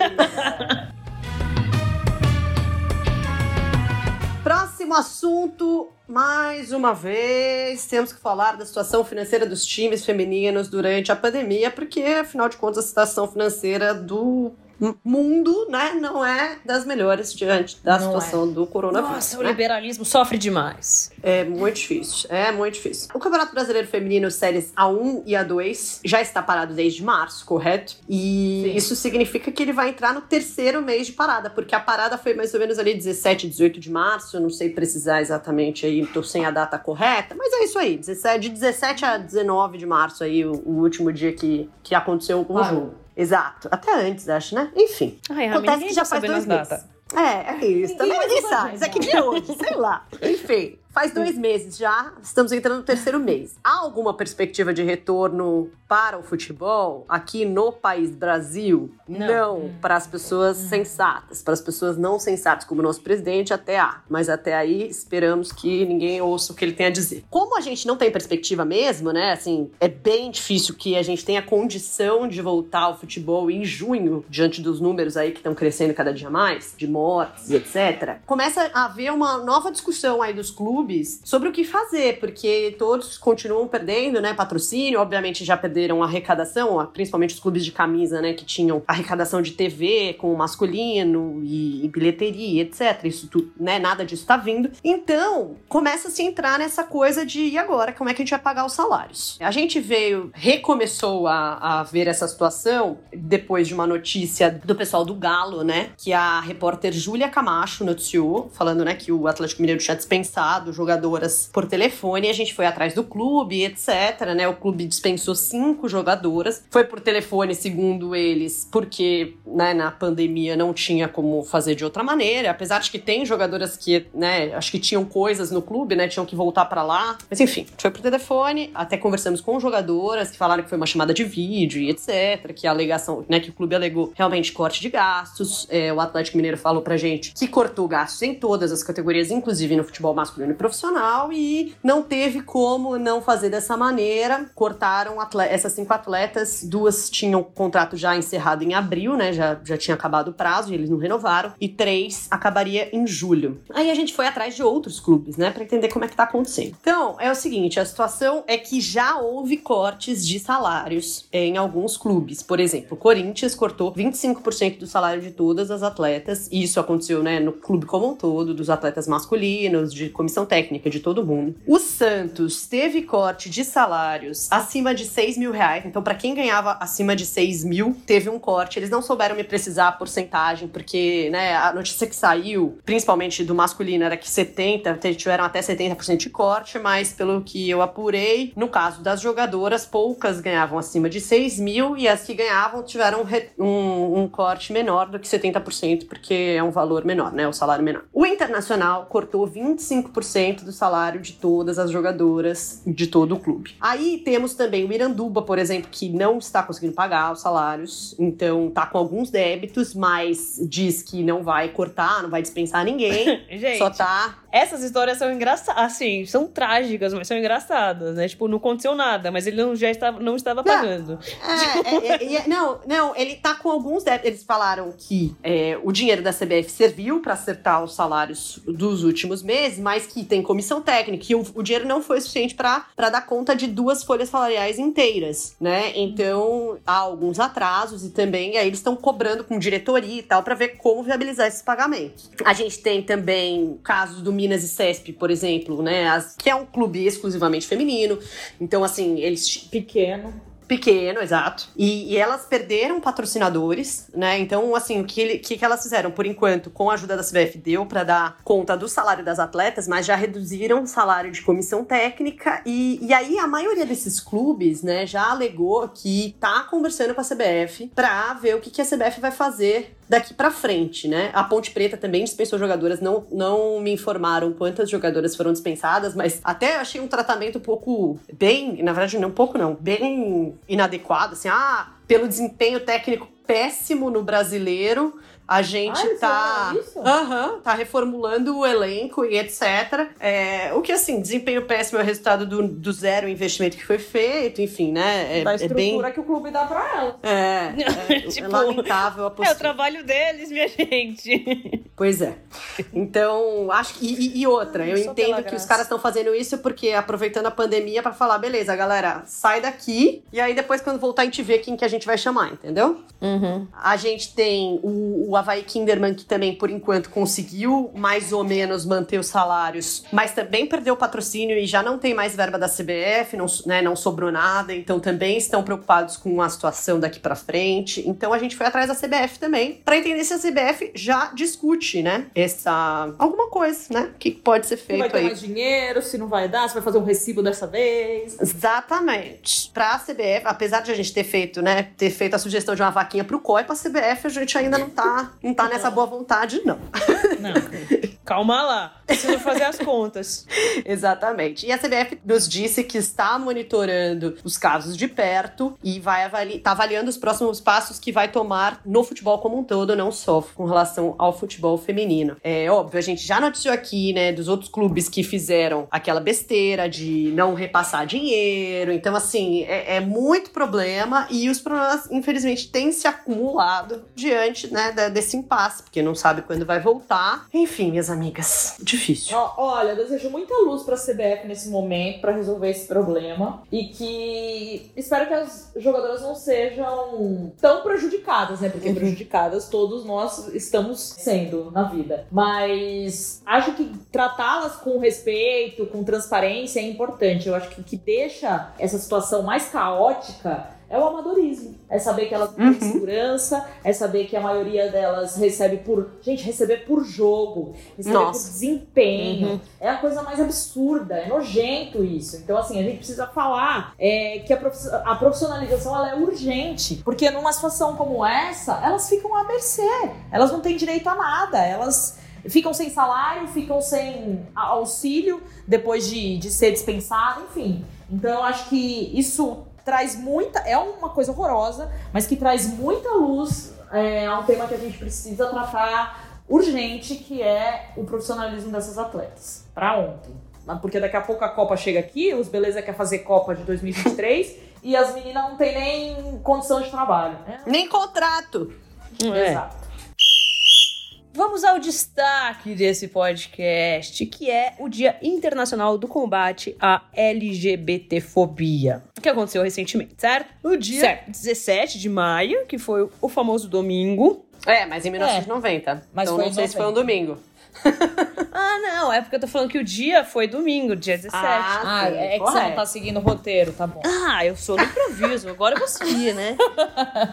Próximo assunto, mais uma vez, temos que falar da situação financeira dos times femininos durante a pandemia, porque, afinal de contas, a situação financeira do mundo, né, não é das melhores diante da Não situação do coronavírus. Nossa, o né? liberalismo sofre demais. É muito difícil, é muito difícil. O Campeonato Brasileiro Feminino Séries A1 e A2 já está parado desde março, correto? E Sim. isso significa que ele vai entrar no terceiro mês de parada, porque a parada foi mais ou menos ali 17, 18 de março, eu não sei precisar exatamente aí, tô sem a data correta, mas é isso aí, 17, de 17 a 19 de março aí, o, o último dia que, que aconteceu o Parou. jogo. Exato, até antes, acho, né? Enfim. Ai, Acontece que já tá faz dois meses. É, é isso. Ninguém Também ninguém usa sabe. Isso aqui de hoje, sei lá. Enfim, faz dois meses já, estamos entrando no terceiro mês. Há alguma perspectiva de retorno para o futebol aqui no país Brasil? Não. para as pessoas sensatas. Para as pessoas não sensatas, como o nosso presidente, até há. Mas até aí, esperamos que ninguém ouça o que ele tem a dizer. Como a gente não tem perspectiva mesmo, né? Assim, é bem difícil que a gente tenha condição de voltar ao futebol em junho, diante dos números aí que estão crescendo cada dia mais, de mortes e etc. Começa a haver uma nova discussão aí dos clubes sobre o que fazer, porque todos continuam perdendo, né? Patrocínio, obviamente já perderam arrecadação, principalmente os clubes de camisa, né? Que tinham arrecadação de TV com o masculino e, e bilheteria, etc. Isso tudo, né? Nada disso tá vindo. Então, começa a se entrar nessa coisa de e agora? Como é que a gente vai pagar os salários? A gente veio, recomeçou a, a ver essa situação depois de uma notícia do pessoal do Galo, né? Que a repórter Júlia Camacho noticiou, falando, né, que o Atlético Mineiro tinha dispensado jogadoras por telefone. A gente foi atrás do clube, etc, né? O clube dispensou cinco jogadoras. Foi por telefone, segundo eles, porque, né, na pandemia não tinha como fazer de outra maneira. Apesar de que tem jogadoras que, né, acho que tinham coisas no clube, né? Tinham que voltar pra lá. Mas enfim, foi por telefone. Até conversamos com jogadoras que falaram que foi uma chamada de vídeo e etc. Que a alegação, né, que o clube alegou realmente corte de gastos. É, o Atlético Mineiro falou pra gente que cortou gastos em todas as categorias, inclusive no futebol masculino profissional, e não teve como não fazer dessa maneira. Cortaram essas cinco atletas, duas tinham contrato já encerrado em abril, né? Já, já tinha acabado o prazo e eles não renovaram, e três acabaria em julho. Aí a gente foi atrás de outros clubes, né, Pra entender como é que tá acontecendo. Então, é o seguinte: a situação é que já houve cortes de salários em alguns clubes. Por exemplo, o Corinthians cortou 25% do salário de todas as atletas, e isso aconteceu, né, no clube como um todo, dos atletas masculinos, de comissão técnica de todo mundo. O Santos teve corte de salários acima de 6 mil reais. Então, para quem ganhava acima de 6 mil, teve um corte. Eles não souberam me precisar a porcentagem, porque né, a notícia que saiu, principalmente do masculino, era que 70, tiveram até 70% de corte, mas pelo que eu apurei, no caso das jogadoras, poucas ganhavam acima de 6 mil e as que ganhavam tiveram um, um corte menor do que 70%, porque é um valor menor, né? O salário menor. O Internacional cortou 25% do salário de todas as jogadoras de todo o clube. Aí temos também o Iranduba, por exemplo, que não está conseguindo pagar os salários, então tá com alguns débitos, mas diz que não vai cortar, não vai dispensar ninguém. Gente, só tá essas histórias são engraçadas, assim, são trágicas, mas são engraçadas, né? Tipo, não aconteceu nada, mas ele não, já estava, não estava pagando. Não, é, é, é, não, não, ele tá com alguns débitos. Eles falaram que é, o dinheiro da CBF serviu para acertar os salários dos últimos meses, mas que tem comissão técnica, e o, o dinheiro não foi suficiente para dar conta de duas folhas salariais inteiras, né? Então, há alguns atrasos e também aí eles estão cobrando com diretoria e tal para ver como viabilizar esses pagamentos. A gente tem também casos do Minas e Cesp, por exemplo, né? As, que é um clube exclusivamente feminino. Então, assim, eles. Pequeno. Pequeno, exato. E, e, elas perderam patrocinadores, né? Então, assim, o que, que, que elas fizeram? Por enquanto, com a ajuda da CBF, deu para dar conta do salário das atletas, mas já reduziram o salário de comissão técnica. E, e aí, a maioria desses clubes, né, já alegou que tá conversando com a CBF para ver o que, que a CBF vai fazer daqui para frente, né? A Ponte Preta também dispensou jogadoras, não, não me informaram quantas jogadoras foram dispensadas, mas até achei um tratamento um pouco bem, na verdade, não um pouco não, bem inadequado, assim, ah, pelo desempenho técnico péssimo no brasileiro, a gente ah, tá, uhum, tá reformulando o elenco e etc. É, o que, assim, desempenho péssimo é o resultado do, do zero investimento que foi feito, enfim, né? É, da estrutura é bem... que o clube dá pra ela. É, é, tipo, é lamentável a postura. É o trabalho deles, minha gente. Pois é. Então, acho que. E, e outra, eu, eu entendo que graça. os caras estão fazendo isso porque aproveitando a pandemia para falar, beleza, galera, sai daqui e aí depois, quando voltar, a gente vê quem que a gente vai chamar, entendeu? Uhum. A gente tem o, o Havaí Kinderman, que também, por enquanto, conseguiu mais ou menos manter os salários, mas também perdeu o patrocínio e já não tem mais verba da CBF, não, né, não sobrou nada, então também estão preocupados com a situação daqui para frente. Então a gente foi atrás da CBF também, para entender se a CBF já discute, né, essa alguma coisa, né, que pode ser feito vai ter aí. mais dinheiro, se não vai dar, se vai fazer um recibo dessa vez. Exatamente. Pra CBF, apesar de a gente ter feito, né, ter feito a sugestão de uma vaquinha pro COI, pra CBF a gente ainda não tá não tá nessa boa vontade, não. Não. Calma lá. Preciso fazer as contas. Exatamente. E a CBF nos disse que está monitorando os casos de perto e vai avali tá avaliando os próximos passos que vai tomar no futebol como um todo, não só com relação ao futebol feminino. É óbvio, a gente já noticiou aqui, né, dos outros clubes que fizeram aquela besteira de não repassar dinheiro. Então, assim, é, é muito problema e os problemas, infelizmente, têm se acumulado diante, né, desse impasse, porque não sabe quando vai voltar. Enfim, minhas difícil. Olha, eu desejo muita luz pra CBF nesse momento para resolver esse problema e que espero que as jogadoras não sejam tão prejudicadas, né? Porque prejudicadas todos nós estamos sendo na vida. Mas acho que tratá-las com respeito, com transparência é importante. Eu acho que o que deixa essa situação mais caótica é o amadorismo. É saber que elas têm uhum. segurança, é saber que a maioria delas recebe por. Gente, receber por jogo, receber Nossa. por desempenho. Uhum. É a coisa mais absurda, é nojento isso. Então, assim, a gente precisa falar é, que a, a profissionalização ela é urgente. Porque numa situação como essa, elas ficam à mercê. Elas não têm direito a nada. Elas ficam sem salário, ficam sem auxílio depois de, de ser dispensado, enfim. Então, eu acho que isso traz muita. É uma coisa horrorosa, mas que traz muita luz é, a um tema que a gente precisa tratar urgente, que é o profissionalismo dessas atletas. Para ontem. Porque daqui a pouco a Copa chega aqui, os Beleza quer fazer Copa de 2023 e as meninas não têm nem condição de trabalho. Né? Nem contrato. É. Exato. Vamos ao destaque desse podcast, que é o Dia Internacional do Combate à LGBTfobia. Que aconteceu recentemente, certo? No dia certo. 17 de maio, que foi o famoso domingo. É, mas em 1990. É, mas então não sei 90. se foi um domingo. ah, não, é porque eu tô falando que o dia foi domingo, dia 17. Ah, Ah, sim, é que você não tá seguindo o roteiro, tá bom. Ah, eu sou no improviso, agora eu vou seguir, né?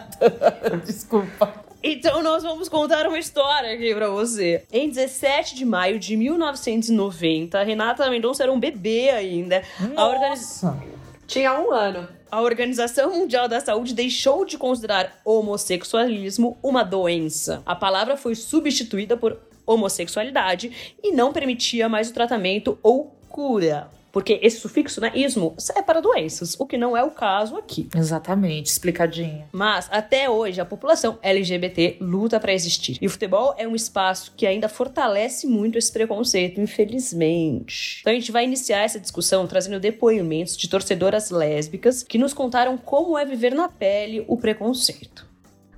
Desculpa. Então nós vamos contar uma história aqui pra você. Em 17 de maio de 1990, Renata Mendonça era um bebê ainda. Organiz- Nossa. Tinha um ano. a Organização Mundial da Saúde deixou de considerar homossexualismo uma doença. A palavra foi substituída por homossexualidade e não permitia mais o tratamento ou cura. Porque esse sufixo, né, ismo, é para doenças, o que não é o caso aqui. Exatamente, explicadinha. Mas até hoje a população LGBT luta para existir. E o futebol é um espaço que ainda fortalece muito esse preconceito, infelizmente. Então a gente vai iniciar essa discussão trazendo depoimentos de torcedoras lésbicas que nos contaram como é viver na pele o preconceito.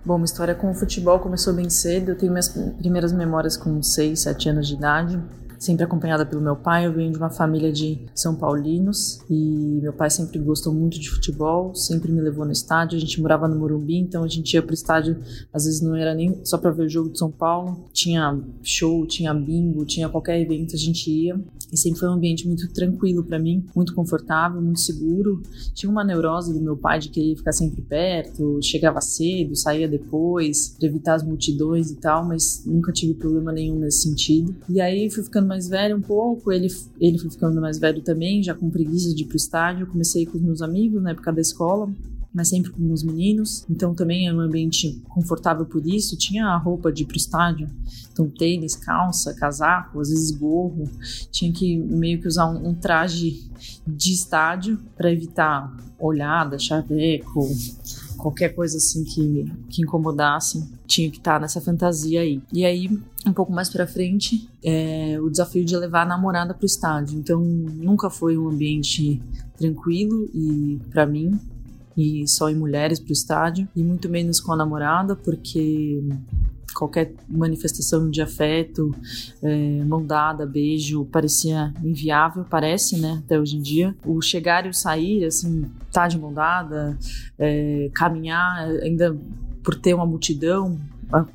Bom, minha história com o futebol começou bem cedo. Eu tenho minhas primeiras memórias com 6, 7 anos de idade. Sempre acompanhada pelo meu pai. Eu venho de uma família de São Paulinos e meu pai sempre gostou muito de futebol, sempre me levou no estádio. A gente morava no Morumbi, então a gente ia pro estádio. Às vezes não era nem só para ver o jogo de São Paulo. Tinha show, tinha bingo, tinha qualquer evento, a gente ia. E sempre foi um ambiente muito tranquilo para mim, muito confortável, muito seguro. Tinha uma neurose do meu pai de querer ficar sempre perto, chegava cedo, saía depois, para evitar as multidões e tal, mas nunca tive problema nenhum nesse sentido. E aí fui ficando mais velho um pouco, ele, ele foi ficando mais velho também, já com preguiça de ir pro estádio. Comecei com os meus amigos na época da escola, mas sempre com os meninos. Então também é um ambiente confortável por isso. Tinha a roupa de ir pro estádio, então tênis, calça, casaco, às vezes gorro. Tinha que meio que usar um, um traje de estádio para evitar olhada, chaveco, qualquer coisa assim que, que incomodasse. Tinha que estar nessa fantasia aí. E aí, um pouco mais pra frente, é, o desafio de levar a namorada pro estádio. Então, nunca foi um ambiente tranquilo e para mim e só em mulheres pro estádio e muito menos com a namorada porque qualquer manifestação de afeto, é, mão dada, beijo, parecia inviável, parece, né, até hoje em dia. O chegar e o sair, assim, tá de mão dada, é, caminhar, ainda por ter uma multidão,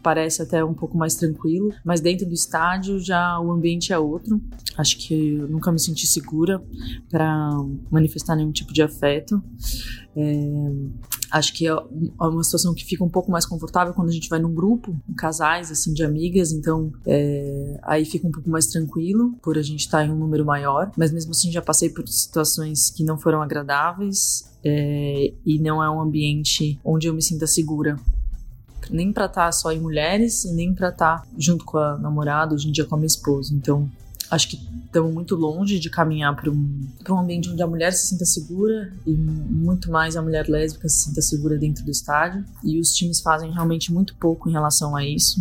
parece até um pouco mais tranquilo, mas dentro do estádio já o ambiente é outro. Acho que eu nunca me senti segura para manifestar nenhum tipo de afeto. É, acho que é uma situação que fica um pouco mais confortável quando a gente vai num grupo, em casais assim de amigas, então é, aí fica um pouco mais tranquilo por a gente estar em um número maior. Mas mesmo assim já passei por situações que não foram agradáveis é, e não é um ambiente onde eu me sinta segura nem para estar só em mulheres e nem para estar junto com a namorada, hoje em dia com a minha esposa. Então, acho que estamos muito longe de caminhar para um, um ambiente onde a mulher se sinta segura e muito mais a mulher lésbica se sinta segura dentro do estádio. E os times fazem realmente muito pouco em relação a isso.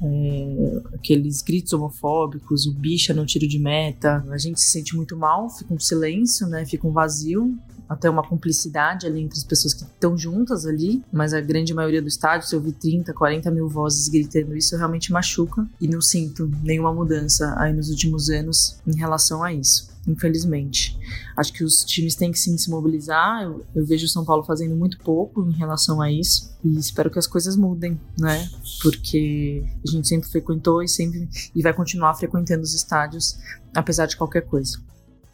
É, aqueles gritos homofóbicos, o bicha no tiro de meta, a gente se sente muito mal, fica um silêncio, né? Fica um vazio, até uma cumplicidade ali entre as pessoas que estão juntas ali, mas a grande maioria do estádio, se eu ouvir 30, 40 mil vozes gritando isso, realmente machuca e não sinto nenhuma mudança aí nos últimos anos em relação a isso. Infelizmente. Acho que os times têm que sim se mobilizar. Eu, eu vejo o São Paulo fazendo muito pouco em relação a isso. E espero que as coisas mudem, né? Porque a gente sempre frequentou e sempre e vai continuar frequentando os estádios, apesar de qualquer coisa.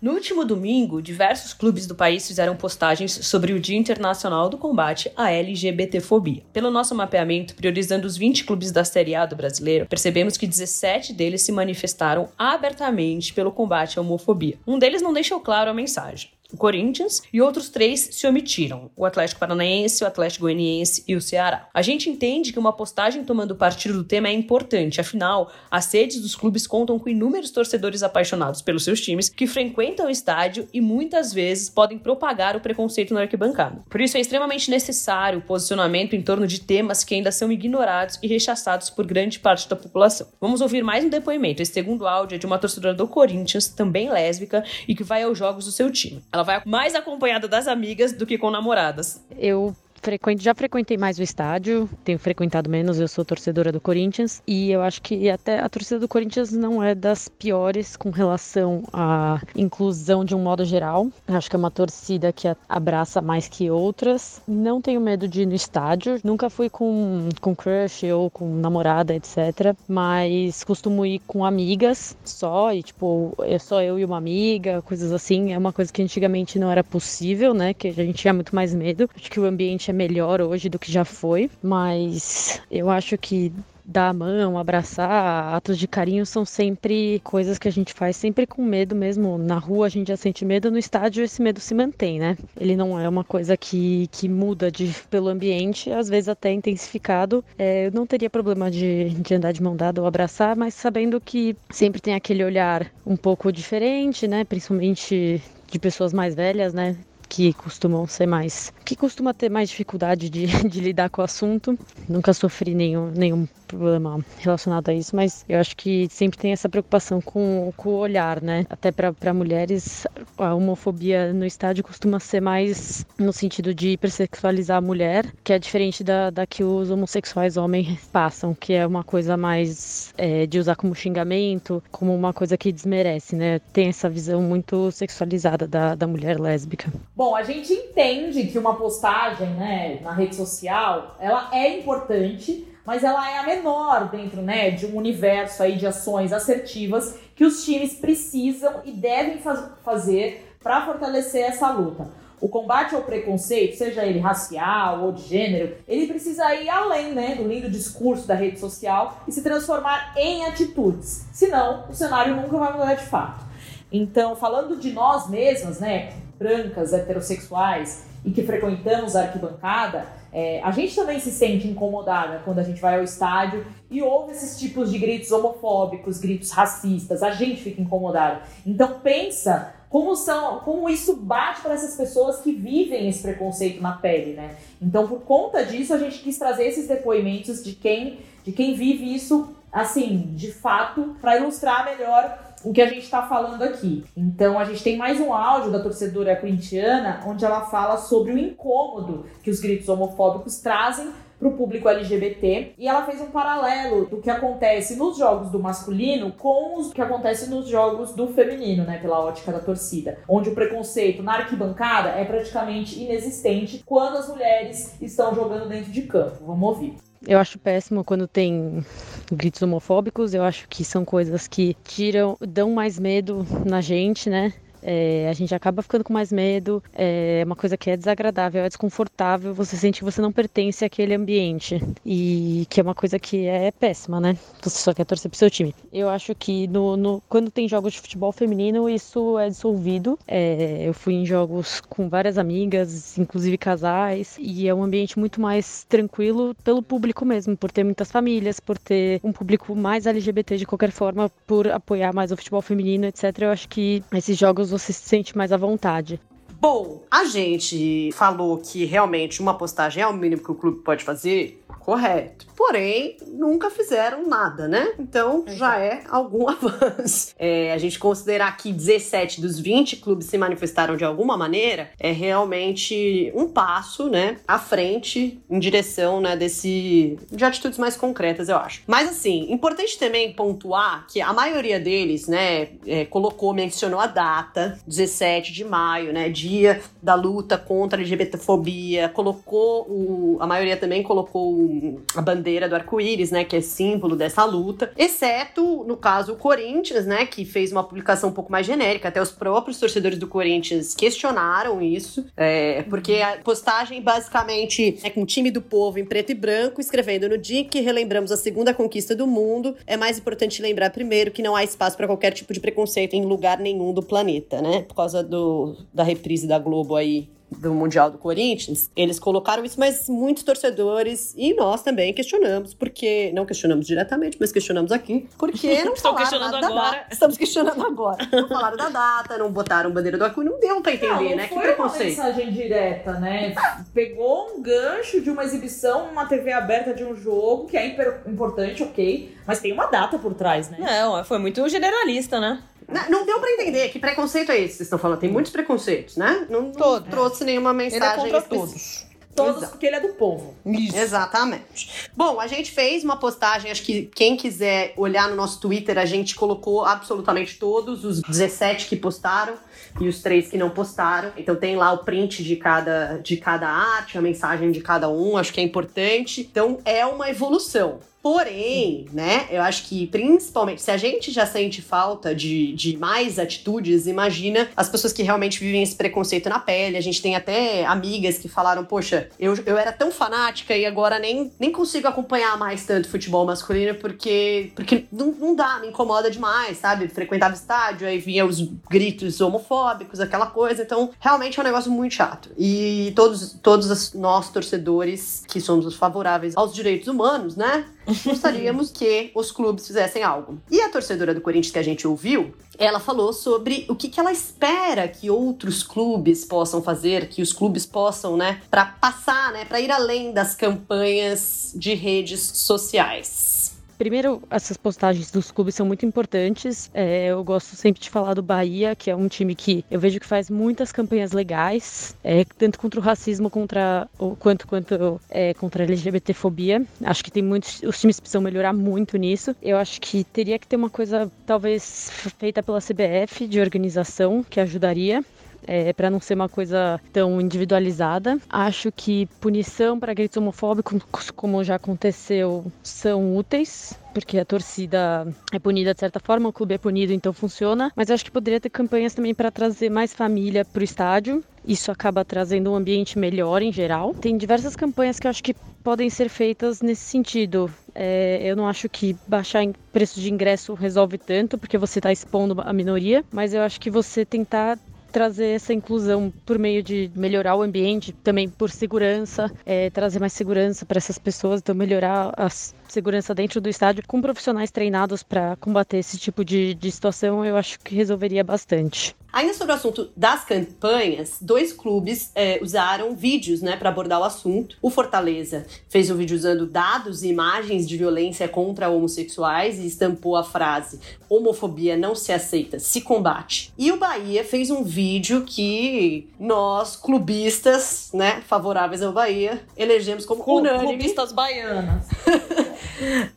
No último domingo, diversos clubes do país fizeram postagens sobre o Dia Internacional do Combate à LGBTfobia. Pelo nosso mapeamento, priorizando os 20 clubes da Série A do brasileiro, percebemos que 17 deles se manifestaram abertamente pelo combate à homofobia. Um deles não deixou claro a mensagem. O Corinthians e outros três se omitiram: o Atlético Paranaense, o Atlético Goianiense e o Ceará. A gente entende que uma postagem tomando partido do tema é importante, afinal, as sedes dos clubes contam com inúmeros torcedores apaixonados pelos seus times que frequentam o estádio e muitas vezes podem propagar o preconceito na arquibancada. Por isso é extremamente necessário o posicionamento em torno de temas que ainda são ignorados e rechaçados por grande parte da população. Vamos ouvir mais um depoimento. Esse segundo áudio é de uma torcedora do Corinthians, também lésbica, e que vai aos jogos do seu time. Ela vai mais acompanhada das amigas do que com namoradas. Eu frequento, já frequentei mais o estádio, tenho frequentado menos, eu sou torcedora do Corinthians e eu acho que até a torcida do Corinthians não é das piores com relação à inclusão de um modo geral. Eu acho que é uma torcida que abraça mais que outras. Não tenho medo de ir no estádio, nunca fui com, com crush ou com namorada, etc. Mas costumo ir com amigas só e tipo, é só eu e uma amiga, coisas assim. É uma coisa que antigamente não era possível, né? Que a gente tinha muito mais medo. Acho que o ambiente é melhor hoje do que já foi, mas eu acho que dar a mão, abraçar, atos de carinho são sempre coisas que a gente faz sempre com medo mesmo. Na rua a gente já sente medo, no estádio esse medo se mantém, né? Ele não é uma coisa que, que muda de, pelo ambiente, às vezes até intensificado. É, eu não teria problema de, de andar de mão dada ou abraçar, mas sabendo que sempre tem aquele olhar um pouco diferente, né? Principalmente de pessoas mais velhas, né? Que costumam ser mais. que costuma ter mais dificuldade de, de lidar com o assunto. Nunca sofri nenhum, nenhum problema relacionado a isso, mas eu acho que sempre tem essa preocupação com, com o olhar, né? Até para mulheres, a homofobia no estádio costuma ser mais no sentido de hipersexualizar a mulher, que é diferente da, da que os homossexuais homens passam, que é uma coisa mais é, de usar como xingamento, como uma coisa que desmerece, né? Tem essa visão muito sexualizada da, da mulher lésbica. Bom, a gente entende que uma postagem né, na rede social, ela é importante, mas ela é a menor dentro né, de um universo aí de ações assertivas que os times precisam e devem faz fazer para fortalecer essa luta. O combate ao preconceito, seja ele racial ou de gênero, ele precisa ir além né, do lindo discurso da rede social e se transformar em atitudes. Senão, o cenário nunca vai mudar de fato. Então, falando de nós mesmas, né, brancas, heterossexuais e que frequentamos a arquibancada, é, a gente também se sente incomodada quando a gente vai ao estádio e ouve esses tipos de gritos homofóbicos, gritos racistas, a gente fica incomodada. Então pensa como são, como isso bate para essas pessoas que vivem esse preconceito na pele, né? Então por conta disso a gente quis trazer esses depoimentos de quem, de quem vive isso assim, de fato, para ilustrar melhor o que a gente está falando aqui. Então a gente tem mais um áudio da torcedora corintiana onde ela fala sobre o incômodo que os gritos homofóbicos trazem para o público LGBT e ela fez um paralelo do que acontece nos jogos do masculino com o que acontece nos jogos do feminino, né, pela ótica da torcida, onde o preconceito na arquibancada é praticamente inexistente quando as mulheres estão jogando dentro de campo. Vamos ouvir. Eu acho péssimo quando tem gritos homofóbicos. Eu acho que são coisas que tiram, dão mais medo na gente, né? É, a gente acaba ficando com mais medo, é uma coisa que é desagradável, é desconfortável, você sente que você não pertence àquele ambiente. E que é uma coisa que é péssima, né? Você só quer torcer pro seu time. Eu acho que no, no quando tem jogos de futebol feminino, isso é dissolvido. É, eu fui em jogos com várias amigas, inclusive casais, e é um ambiente muito mais tranquilo pelo público mesmo, por ter muitas famílias, por ter um público mais LGBT de qualquer forma, por apoiar mais o futebol feminino, etc. Eu acho que esses jogos você se sente mais à vontade. Bom, a gente falou que realmente uma postagem é o mínimo que o clube pode fazer. Correto. Porém, nunca fizeram nada, né? Então já é algum avanço. É, a gente considerar que 17 dos 20 clubes se manifestaram de alguma maneira é realmente um passo, né, à frente em direção, né, desse de atitudes mais concretas, eu acho. Mas assim, importante também pontuar que a maioria deles, né, é, colocou, mencionou a data, 17 de maio, né, dia da luta contra a LGBTfobia, colocou o, a maioria também colocou a bandeira do arco-íris, né, que é símbolo dessa luta, exceto, no caso, o Corinthians, né, que fez uma publicação um pouco mais genérica, até os próprios torcedores do Corinthians questionaram isso, é, porque a postagem basicamente é com o time do povo em preto e branco, escrevendo no dia que relembramos a segunda conquista do mundo, é mais importante lembrar primeiro que não há espaço para qualquer tipo de preconceito em lugar nenhum do planeta, né, por causa do, da reprise da Globo aí do Mundial do Corinthians, eles colocaram isso, mas muitos torcedores e nós também questionamos, porque não questionamos diretamente, mas questionamos aqui, porque não Estão questionando agora. Estamos questionando agora. Não falaram da data, não botaram bandeira do arco, não deu pra entender, não, não né? Foi que preconceito. uma mensagem direta, né? Pegou um gancho de uma exibição, uma TV aberta de um jogo, que é importante, ok, mas tem uma data por trás, né? Não, foi muito generalista, né? Não, não deu pra entender que preconceito é esse que vocês estão falando. Tem muitos preconceitos, né? Não, não trouxe nenhuma Ele é mensagem contra específica. todos. Todos Exato. porque ele é do povo. Isso. Exatamente. Bom, a gente fez uma postagem, acho que quem quiser olhar no nosso Twitter, a gente colocou absolutamente todos, os 17 que postaram e os três que não postaram. Então tem lá o print de cada, de cada arte, a mensagem de cada um, acho que é importante. Então é uma evolução. Porém, né, eu acho que principalmente se a gente já sente falta de, de mais atitudes, imagina as pessoas que realmente vivem esse preconceito na pele. A gente tem até amigas que falaram: Poxa, eu, eu era tão fanática e agora nem, nem consigo acompanhar mais tanto futebol masculino porque, porque não, não dá, me incomoda demais, sabe? Frequentava estádio, aí vinha os gritos homofóbicos, aquela coisa. Então, realmente é um negócio muito chato. E todos, todos os nós, torcedores, que somos os favoráveis aos direitos humanos, né? Gostaríamos que os clubes fizessem algo. E a torcedora do Corinthians que a gente ouviu, ela falou sobre o que, que ela espera que outros clubes possam fazer, que os clubes possam, né, para passar, né, para ir além das campanhas de redes sociais. Primeiro, essas postagens dos clubes são muito importantes. É, eu gosto sempre de falar do Bahia, que é um time que eu vejo que faz muitas campanhas legais, é, tanto contra o racismo contra, quanto, quanto é, contra a LGBTfobia. Acho que tem muitos. Os times precisam melhorar muito nisso. Eu acho que teria que ter uma coisa, talvez, feita pela CBF de organização, que ajudaria é, para não ser uma coisa tão individualizada. Acho que punição para gritos homofóbicos, como já aconteceu, são úteis. Porque a torcida é punida de certa forma, o clube é punido, então funciona. Mas acho que poderia ter campanhas também para trazer mais família para o estádio. Isso acaba trazendo um ambiente melhor em geral. Tem diversas campanhas que eu acho que podem ser feitas nesse sentido. É, eu não acho que baixar preço de ingresso resolve tanto, porque você está expondo a minoria, mas eu acho que você tentar trazer essa inclusão por meio de melhorar o ambiente, também por segurança, é, trazer mais segurança para essas pessoas, então melhorar a segurança dentro do estádio com profissionais treinados para combater esse tipo de, de situação, eu acho que resolveria bastante. Ainda sobre o assunto das campanhas, dois clubes é, usaram vídeos né, para abordar o assunto. O Fortaleza fez um vídeo usando dados e imagens de violência contra homossexuais e estampou a frase: homofobia não se aceita, se combate. E o Bahia fez um vídeo que nós, clubistas, né, favoráveis ao Bahia, elegemos como unânime. Clubistas baianas.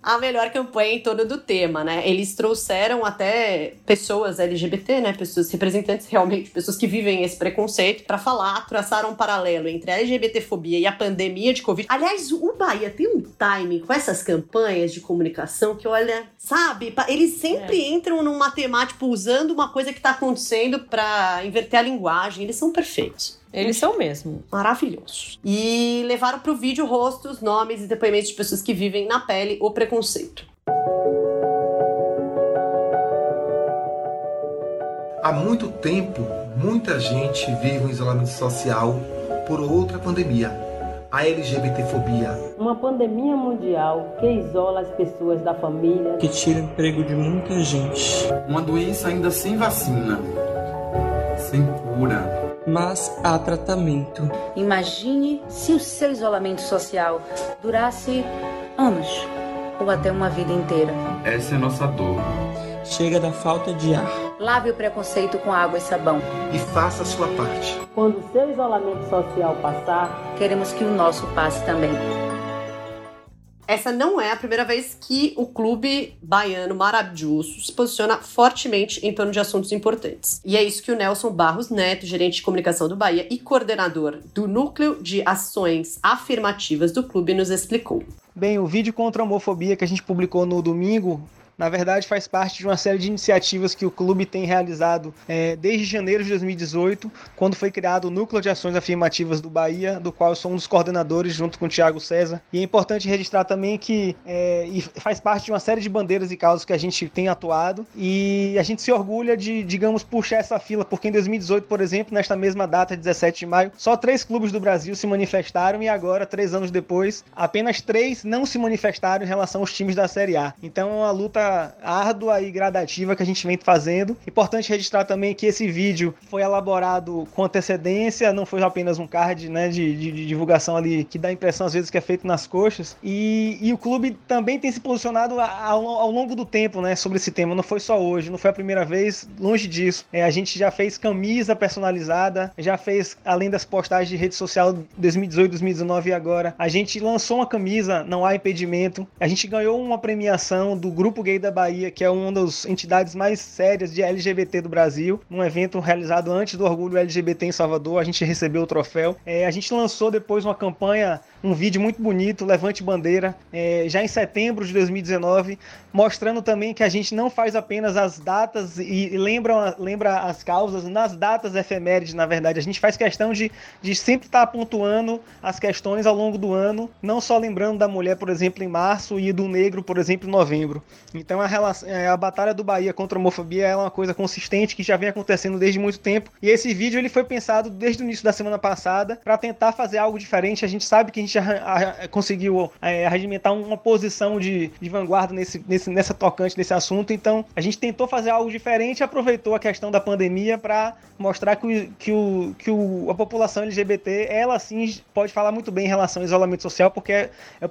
a melhor campanha em torno do tema, né? Eles trouxeram até pessoas LGBT, né? Pessoas representantes realmente, pessoas que vivem esse preconceito, para falar, traçaram um paralelo entre a LGBTfobia e a pandemia de Covid. Aliás, o Bahia tem um timing com essas campanhas de comunicação que, olha, sabe, eles sempre é. entram numa temática, tipo, usando uma coisa que tá acontecendo para inverter a linguagem. Eles são perfeitos. Eles são mesmo. Maravilhosos. E levaram pro vídeo rostos, nomes e depoimentos de pessoas que vivem na pele o preconceito. Há muito tempo, muita gente vive um isolamento social por outra pandemia, a LGBTfobia. Uma pandemia mundial que isola as pessoas da família, que tira o emprego de muita gente. Uma doença ainda sem vacina, sem cura mas há tratamento. Imagine se o seu isolamento social durasse anos ou até uma vida inteira. Essa é nossa dor. Chega da falta de ar. Lave o preconceito com água e sabão. E faça a sua parte. Quando o seu isolamento social passar, queremos que o nosso passe também. Essa não é a primeira vez que o clube baiano maravilhoso se posiciona fortemente em torno de assuntos importantes. E é isso que o Nelson Barros Neto, gerente de comunicação do Bahia e coordenador do Núcleo de Ações Afirmativas do clube, nos explicou. Bem, o vídeo contra a homofobia que a gente publicou no domingo na verdade faz parte de uma série de iniciativas que o clube tem realizado é, desde janeiro de 2018, quando foi criado o Núcleo de Ações Afirmativas do Bahia, do qual eu sou um dos coordenadores junto com o Tiago César. E é importante registrar também que é, faz parte de uma série de bandeiras e causas que a gente tem atuado e a gente se orgulha de, digamos, puxar essa fila, porque em 2018, por exemplo, nesta mesma data, 17 de maio, só três clubes do Brasil se manifestaram e agora, três anos depois, apenas três não se manifestaram em relação aos times da Série A. Então é uma luta árdua e gradativa que a gente vem fazendo. Importante registrar também que esse vídeo foi elaborado com antecedência, não foi apenas um card né, de, de, de divulgação ali que dá a impressão às vezes que é feito nas coxas. E, e o clube também tem se posicionado ao, ao, longo do tempo né, sobre esse tema, não foi só hoje, não foi a primeira vez, longe disso. É, a gente já fez camisa personalizada, já fez, além das postagens de rede social 2018, 2019 e agora, a gente lançou uma camisa, não há impedimento. A gente ganhou uma premiação do Grupo Gay da Bahia, que é uma das entidades mais sérias de LGBT do Brasil, num evento realizado antes do Orgulho LGBT em Salvador. A gente recebeu o troféu. É, a gente lançou depois uma campanha um vídeo muito bonito, Levante Bandeira, é, já em setembro de 2019, mostrando também que a gente não faz apenas as datas e, lembra, lembra as causas nas datas efemérides, na verdade. A gente faz questão de, de sempre estar pontuando as questões ao longo do ano, não só lembrando da mulher, por exemplo, em março e do negro, por exemplo, em novembro. Então a, relação, é, a batalha do Bahia contra a homofobia é uma coisa consistente que já vem acontecendo desde muito tempo. E esse vídeo ele foi pensado desde o início da semana passada para tentar fazer algo diferente. A gente sabe que a gente conseguiu é, uma posição de, de vanguarda nesse, nesse, nessa tocante nesse assunto. Então, a gente tentou fazer algo diferente e aproveitou a questão da pandemia para mostrar que, o, que, o, que o, a população LGBT, ela sim pode falar muito bem em relação ao isolamento social, porque é, é,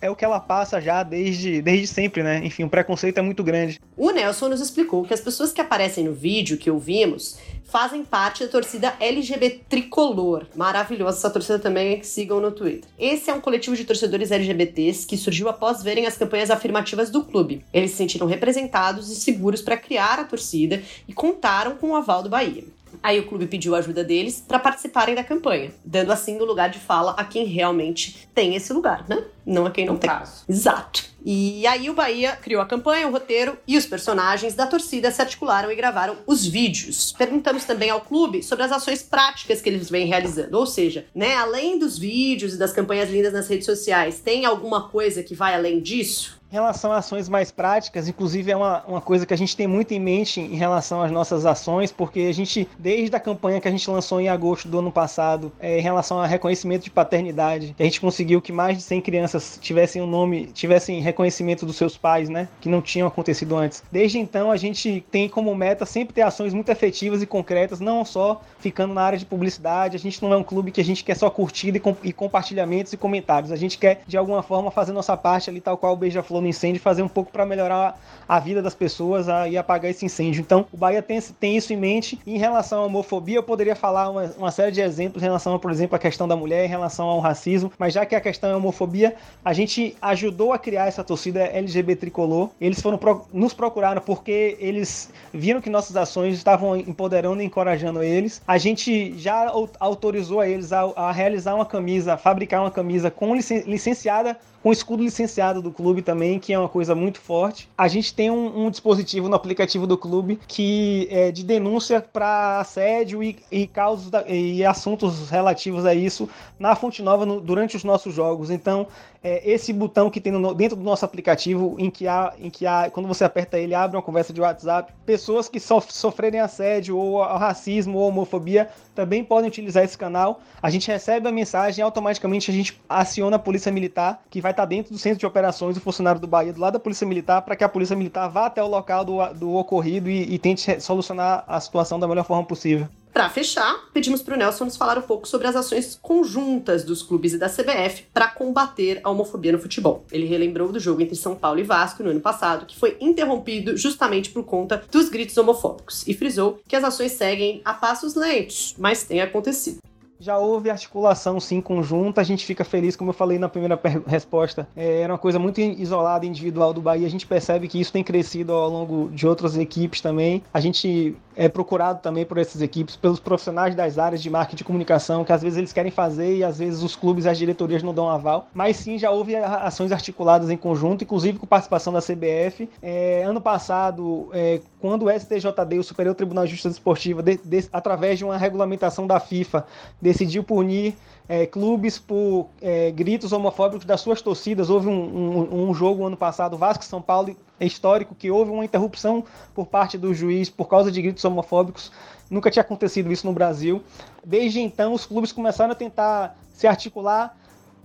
é o que ela passa já desde, desde sempre, né? Enfim, o preconceito é muito grande. O Nelson nos explicou que as pessoas que aparecem no vídeo que ouvimos fazem parte da torcida LGBT Tricolor. Maravilhosa essa torcida também, que sigam no Twitter. Esse é um coletivo de torcedores LGBTs que surgiu após verem as campanhas afirmativas do clube. Eles se sentiram representados e seguros para criar a torcida e contaram com o aval do Bahia. Aí o clube pediu a ajuda deles para participarem da campanha, dando assim o lugar de fala a quem realmente tem esse lugar, né? Não a quem não no tem. Caso. Exato. E aí o Bahia criou a campanha, o roteiro e os personagens da torcida se articularam e gravaram os vídeos. Perguntamos também ao clube sobre as ações práticas que eles vêm realizando, ou seja, né, além dos vídeos e das campanhas lindas nas redes sociais, tem alguma coisa que vai além disso? Em relação a ações mais práticas, inclusive é uma, uma coisa que a gente tem muito em mente em relação às nossas ações, porque a gente, desde a campanha que a gente lançou em agosto do ano passado, é, em relação a reconhecimento de paternidade, a gente conseguiu que mais de 100 crianças tivessem o um nome, tivessem reconhecimento dos seus pais, né, que não tinham acontecido antes. Desde então, a gente tem como meta sempre ter ações muito efetivas e concretas, não só ficando na área de publicidade, a gente não é um clube que a gente quer só curtida e, com, e compartilhamentos e comentários, a gente quer, de alguma forma, fazer nossa parte ali, tal qual o Beija-Flor no incêndio, fazer um pouco para melhorar a vida das pessoas a, e apagar esse incêndio. Então, o Bahia tem, tem isso em mente. em relação à homofobia, eu poderia falar uma, uma série de exemplos em relação, por exemplo, à questão da mulher, em relação ao racismo, mas já que a questão é homofobia, a gente ajudou a criar essa torcida LGBT tricolor. Eles foram pro, nos procuraram porque eles viram que nossas ações estavam empoderando e encorajando eles. A gente já autorizou a eles a, a realizar uma camisa, fabricar uma camisa com licen, licenciada com escudo licenciado do clube também, que é uma coisa muito forte. A gente tem um, um dispositivo no aplicativo do clube que é de denúncia para assédio e, e causas da, e assuntos relativos a isso na Fonte Nova no, durante os nossos jogos. Então, é, esse botão que tem no, dentro do nosso aplicativo, em que, há, em que há, quando você aperta ele, abre uma conversa de WhatsApp. Pessoas que sof sofrerem assédio ou racismo ou homofobia também podem utilizar esse canal. A gente recebe a mensagem e automaticamente a gente aciona a Polícia Militar, que vai estar dentro do centro de operações do funcionário do Bahia, do lado da Polícia Militar, para que a Polícia Militar vá até o local do, do ocorrido e, e tente solucionar a situação da melhor forma possível. Para fechar, pedimos para o Nelson nos falar um pouco sobre as ações conjuntas dos clubes e da CBF para combater a homofobia no futebol. Ele relembrou do jogo entre São Paulo e Vasco no ano passado, que foi interrompido justamente por conta dos gritos homofóbicos, e frisou que as ações seguem a passos lentos, mas têm acontecido já houve articulação sim conjunta, a gente fica feliz, como eu falei na primeira resposta, é, era uma coisa muito isolada, individual do Bahia, a gente percebe que isso tem crescido ao longo de outras equipes também, a gente é procurado também por essas equipes, pelos profissionais das áreas de marketing e comunicação, que às vezes eles querem fazer e às vezes os clubes e as diretorias não dão aval, mas sim já houve ações articuladas em conjunto, inclusive com participação da CBF. É, ano passado, é, quando o STJD, o Superior Tribunal de Justiça Esportiva, de, de, através de uma regulamentação da FIFA, decidiu punir é, clubes por é, gritos homofóbicos das suas torcidas. Houve um, um, um jogo ano passado, Vasco São Paulo, histórico, que houve uma interrupção por parte do juiz por causa de gritos homofóbicos. Nunca tinha acontecido isso no Brasil. Desde então, os clubes começaram a tentar se articular.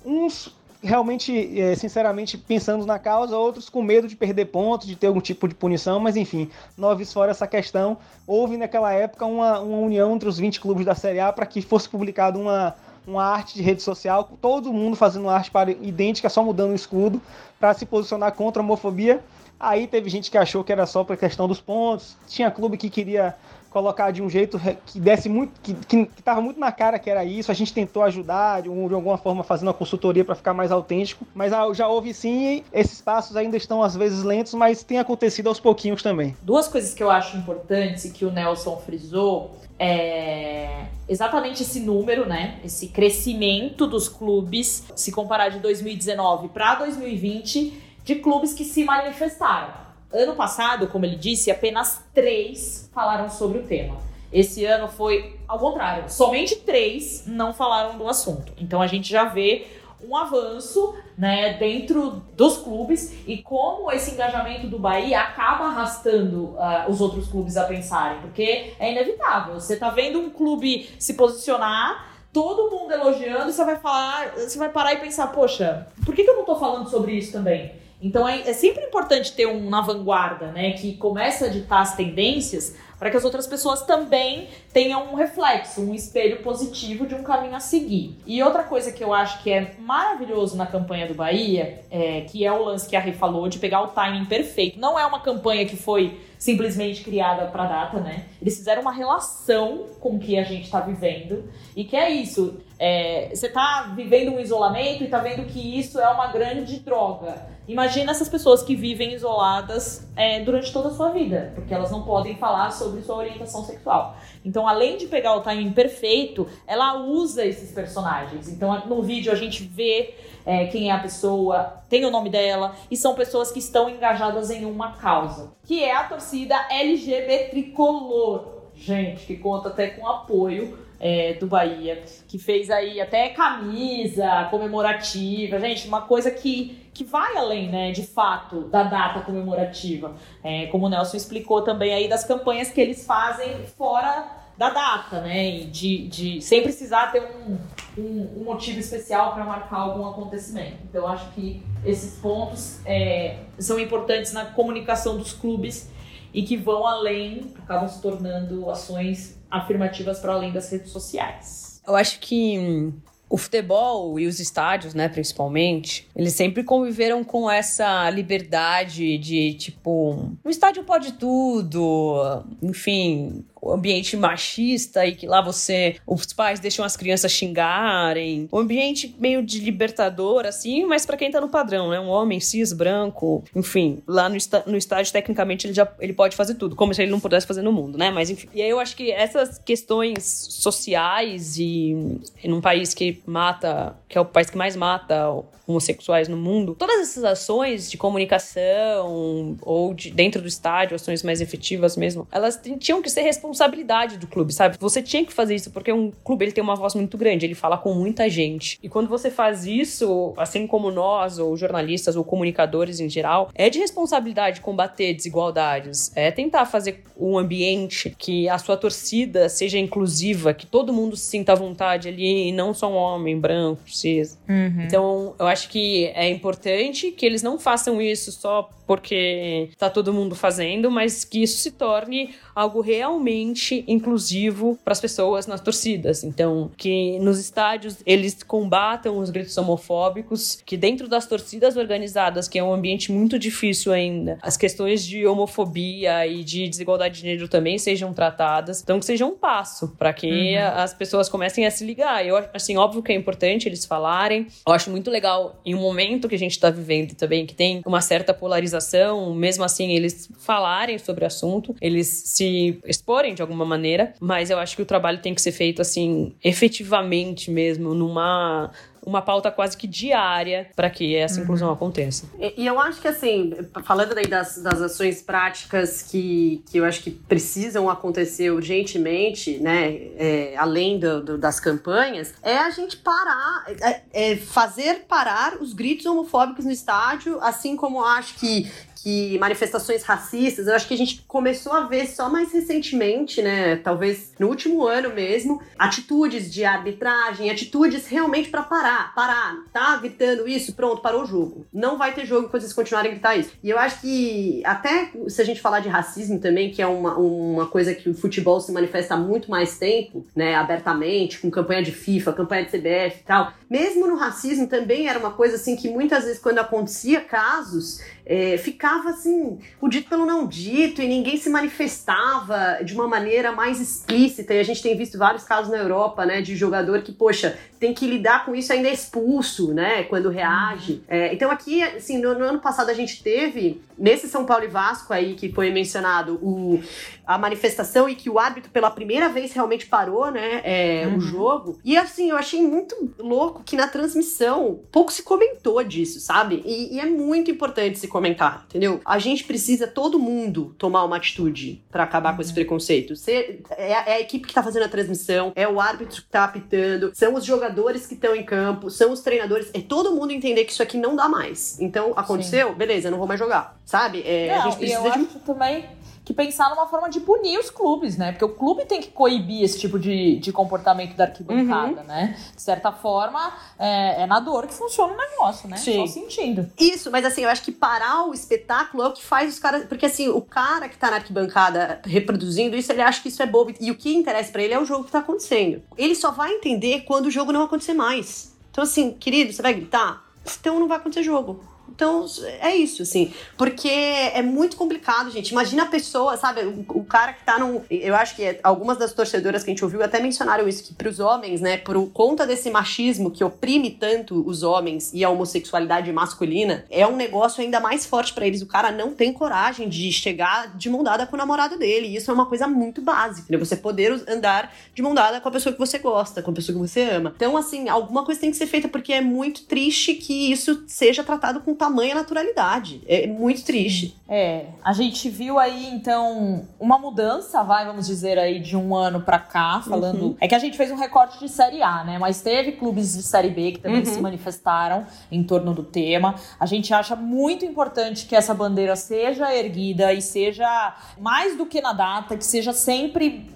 Uns realmente, é, sinceramente, pensando na causa, outros com medo de perder pontos, de ter algum tipo de punição, mas enfim, noves fora essa questão. Houve naquela época uma, uma união entre os 20 clubes da Série A para que fosse publicado uma, uma arte de rede social, todo mundo fazendo arte para, idêntica, só mudando o escudo, para se posicionar contra a homofobia. Aí teve gente que achou que era só para questão dos pontos, tinha clube que queria colocar de um jeito que desse muito, que, que, tava muito na cara que era isso. A gente tentou ajudar de, um, de alguma forma fazendo uma consultoria para ficar mais autêntico, mas já houve sim. Esses passos ainda estão às vezes lentos, mas tem acontecido aos pouquinhos também. Duas coisas que eu acho importantes e que o Nelson frisou é exatamente esse número, né? Esse crescimento dos clubes, se comparar de 2019 para 2020, de clubes que se manifestaram. Ano passado, como ele disse, apenas três falaram sobre o tema. Esse ano foi ao contrário, somente três não falaram do assunto. Então a gente já vê um avanço né, dentro dos clubes e como esse engajamento do Bahia acaba arrastando uh, os outros clubes a pensarem, porque é inevitável. Você tá vendo um clube se posicionar, todo mundo elogiando, e você vai falar, você vai parar e pensar, poxa, por que, que eu não tô falando sobre isso também? Então é, é sempre importante ter um na vanguarda, né, que começa a ditar as tendências para que as outras pessoas também tenham um reflexo, um espelho positivo de um caminho a seguir. E outra coisa que eu acho que é maravilhoso na campanha do Bahia, é, que é o lance que a Rê falou de pegar o timing perfeito. Não é uma campanha que foi simplesmente criada para data, né? Eles fizeram uma relação com o que a gente está vivendo e que é isso. É, você está vivendo um isolamento e está vendo que isso é uma grande droga. Imagina essas pessoas que vivem isoladas é, durante toda a sua vida, porque elas não podem falar sobre sua orientação sexual. Então, além de pegar o timing perfeito, ela usa esses personagens. Então, no vídeo a gente vê é, quem é a pessoa, tem o nome dela, e são pessoas que estão engajadas em uma causa, que é a torcida LGBT tricolor. Gente, que conta até com apoio é, do Bahia, que fez aí até camisa comemorativa. Gente, uma coisa que, que vai além, né, de fato, da data comemorativa. É, como o Nelson explicou também aí das campanhas que eles fazem fora da data, né? De, de sem precisar ter um, um, um motivo especial para marcar algum acontecimento. Então, acho que esses pontos é, são importantes na comunicação dos clubes e que vão além, acabam se tornando ações afirmativas para além das redes sociais. Eu acho que hum, o futebol e os estádios, né, principalmente, eles sempre conviveram com essa liberdade de tipo, o estádio pode tudo, enfim, ambiente machista e que lá você. Os pais deixam as crianças xingarem. Um ambiente meio de libertador, assim, mas para quem tá no padrão, né? Um homem cis, branco, enfim. Lá no, no estádio, tecnicamente, ele já ele pode fazer tudo, como se ele não pudesse fazer no mundo, né? Mas enfim. E aí eu acho que essas questões sociais e, e num país que mata, que é o país que mais mata homossexuais no mundo, todas essas ações de comunicação ou de dentro do estádio, ações mais efetivas mesmo, elas tinham que ser responsabilidade do clube, sabe? Você tinha que fazer isso porque um clube ele tem uma voz muito grande, ele fala com muita gente. E quando você faz isso, assim como nós, ou jornalistas, ou comunicadores em geral, é de responsabilidade combater desigualdades, é tentar fazer um ambiente que a sua torcida seja inclusiva, que todo mundo se sinta à vontade ali e não só um homem branco, cis. Uhum. Então, eu acho que é importante que eles não façam isso só porque tá todo mundo fazendo, mas que isso se torne algo realmente inclusivo para as pessoas nas torcidas. Então, que nos estádios eles combatam os gritos homofóbicos, que dentro das torcidas organizadas, que é um ambiente muito difícil ainda, as questões de homofobia e de desigualdade de gênero também sejam tratadas. Então, que seja um passo para que uhum. as pessoas comecem a se ligar. Eu assim, óbvio que é importante eles falarem. Eu acho muito legal em um momento que a gente está vivendo também que tem uma certa polarização, mesmo assim eles falarem sobre o assunto, eles se exporem de alguma maneira, mas eu acho que o trabalho tem que ser feito assim, efetivamente mesmo, numa uma pauta quase que diária para que essa uhum. inclusão aconteça. E, e, eu acho que, assim, falando das, das ações práticas que, que eu acho que precisam acontecer urgentemente, né, é, além do, do, das campanhas, é a gente parar, é, é fazer parar os gritos homofóbicos no estádio, assim como acho que que manifestações racistas, eu acho que a gente começou a ver só mais recentemente, né, talvez no último ano mesmo, atitudes de arbitragem, atitudes realmente para parar parar, tá gritando isso, pronto, parou o jogo. Não vai ter jogo quando vocês continuarem a gritar isso. E eu acho que, até se a gente falar de racismo também, que é uma, uma coisa que o futebol se manifesta há muito mais tempo, né, abertamente, com campanha de FIFA, campanha de CBF e tal. Mesmo no racismo também era uma coisa assim que muitas vezes quando acontecia casos, é, ficava assim, o dito pelo não dito, e ninguém se manifestava de uma maneira mais explícita. E a gente tem visto vários casos na Europa, né, de jogador que, poxa, tem que lidar com isso ainda é expulso, né, quando reage. É, então aqui, assim, no, no, ano passado a gente teve, nesse São Paulo e Vasco aí que foi mencionado, o, a manifestação e que o árbitro pela primeira vez realmente parou, né, é, uhum. o jogo. E assim, eu achei muito louco que na transmissão pouco se comentou disso, sabe? E, e é muito importante se comentar, entendeu? A gente precisa, todo mundo, tomar uma atitude para acabar uhum. com esse uhum. preconceito. Ser, é, é, a equipe que tá fazendo a transmissão, é o árbitro que tá apitando, são os jogadores que estão em campo, são os treinadores, é todo mundo entender que isso aqui não dá mais. Então, aconteceu? Sim. Beleza, não vou mais jogar. Sabe? É, não, a gente precisa eu de. Acho também que pensar numa forma de punir os clubes, né? Porque o clube tem que coibir esse tipo de, de comportamento da arquibancada, uhum. né? De certa forma, é, é, na dor que funciona o negócio, né? Sim. Só sentindo. Isso, mas assim, eu acho que parar o espetáculo é o que faz os caras. Porque assim, o cara que tá na arquibancada reproduzindo isso, ele acha que isso é bobo. E o que interessa para ele é o jogo que tá acontecendo. Ele só vai entender quando o jogo não acontecer mais. Então, assim, querido, você vai gritar? Então não vai acontecer jogo. Então, é isso, assim. Porque é muito complicado, gente. Imagina a pessoa, sabe? O, o cara que tá num. Eu acho que algumas das torcedoras que a gente ouviu até mencionaram isso, que pros homens, né, por conta desse machismo que oprime tanto os homens e a homossexualidade masculina, é um negócio ainda mais forte para eles. O cara não tem coragem de chegar de mão dada com o namorado dele. E isso é uma coisa muito básica, né? Você poder andar de mão dada com a pessoa que você gosta, com a pessoa que você ama. Então, assim, alguma coisa tem que ser feita porque é muito triste que isso seja tratado com tamanha naturalidade. É muito triste. É, a gente viu aí então uma mudança, vai, vamos dizer aí de um ano para cá, falando. Uhum. É que a gente fez um recorte de série A, né? Mas teve clubes de série B que também uhum. se manifestaram em torno do tema. A gente acha muito importante que essa bandeira seja erguida e seja mais do que na data, que seja sempre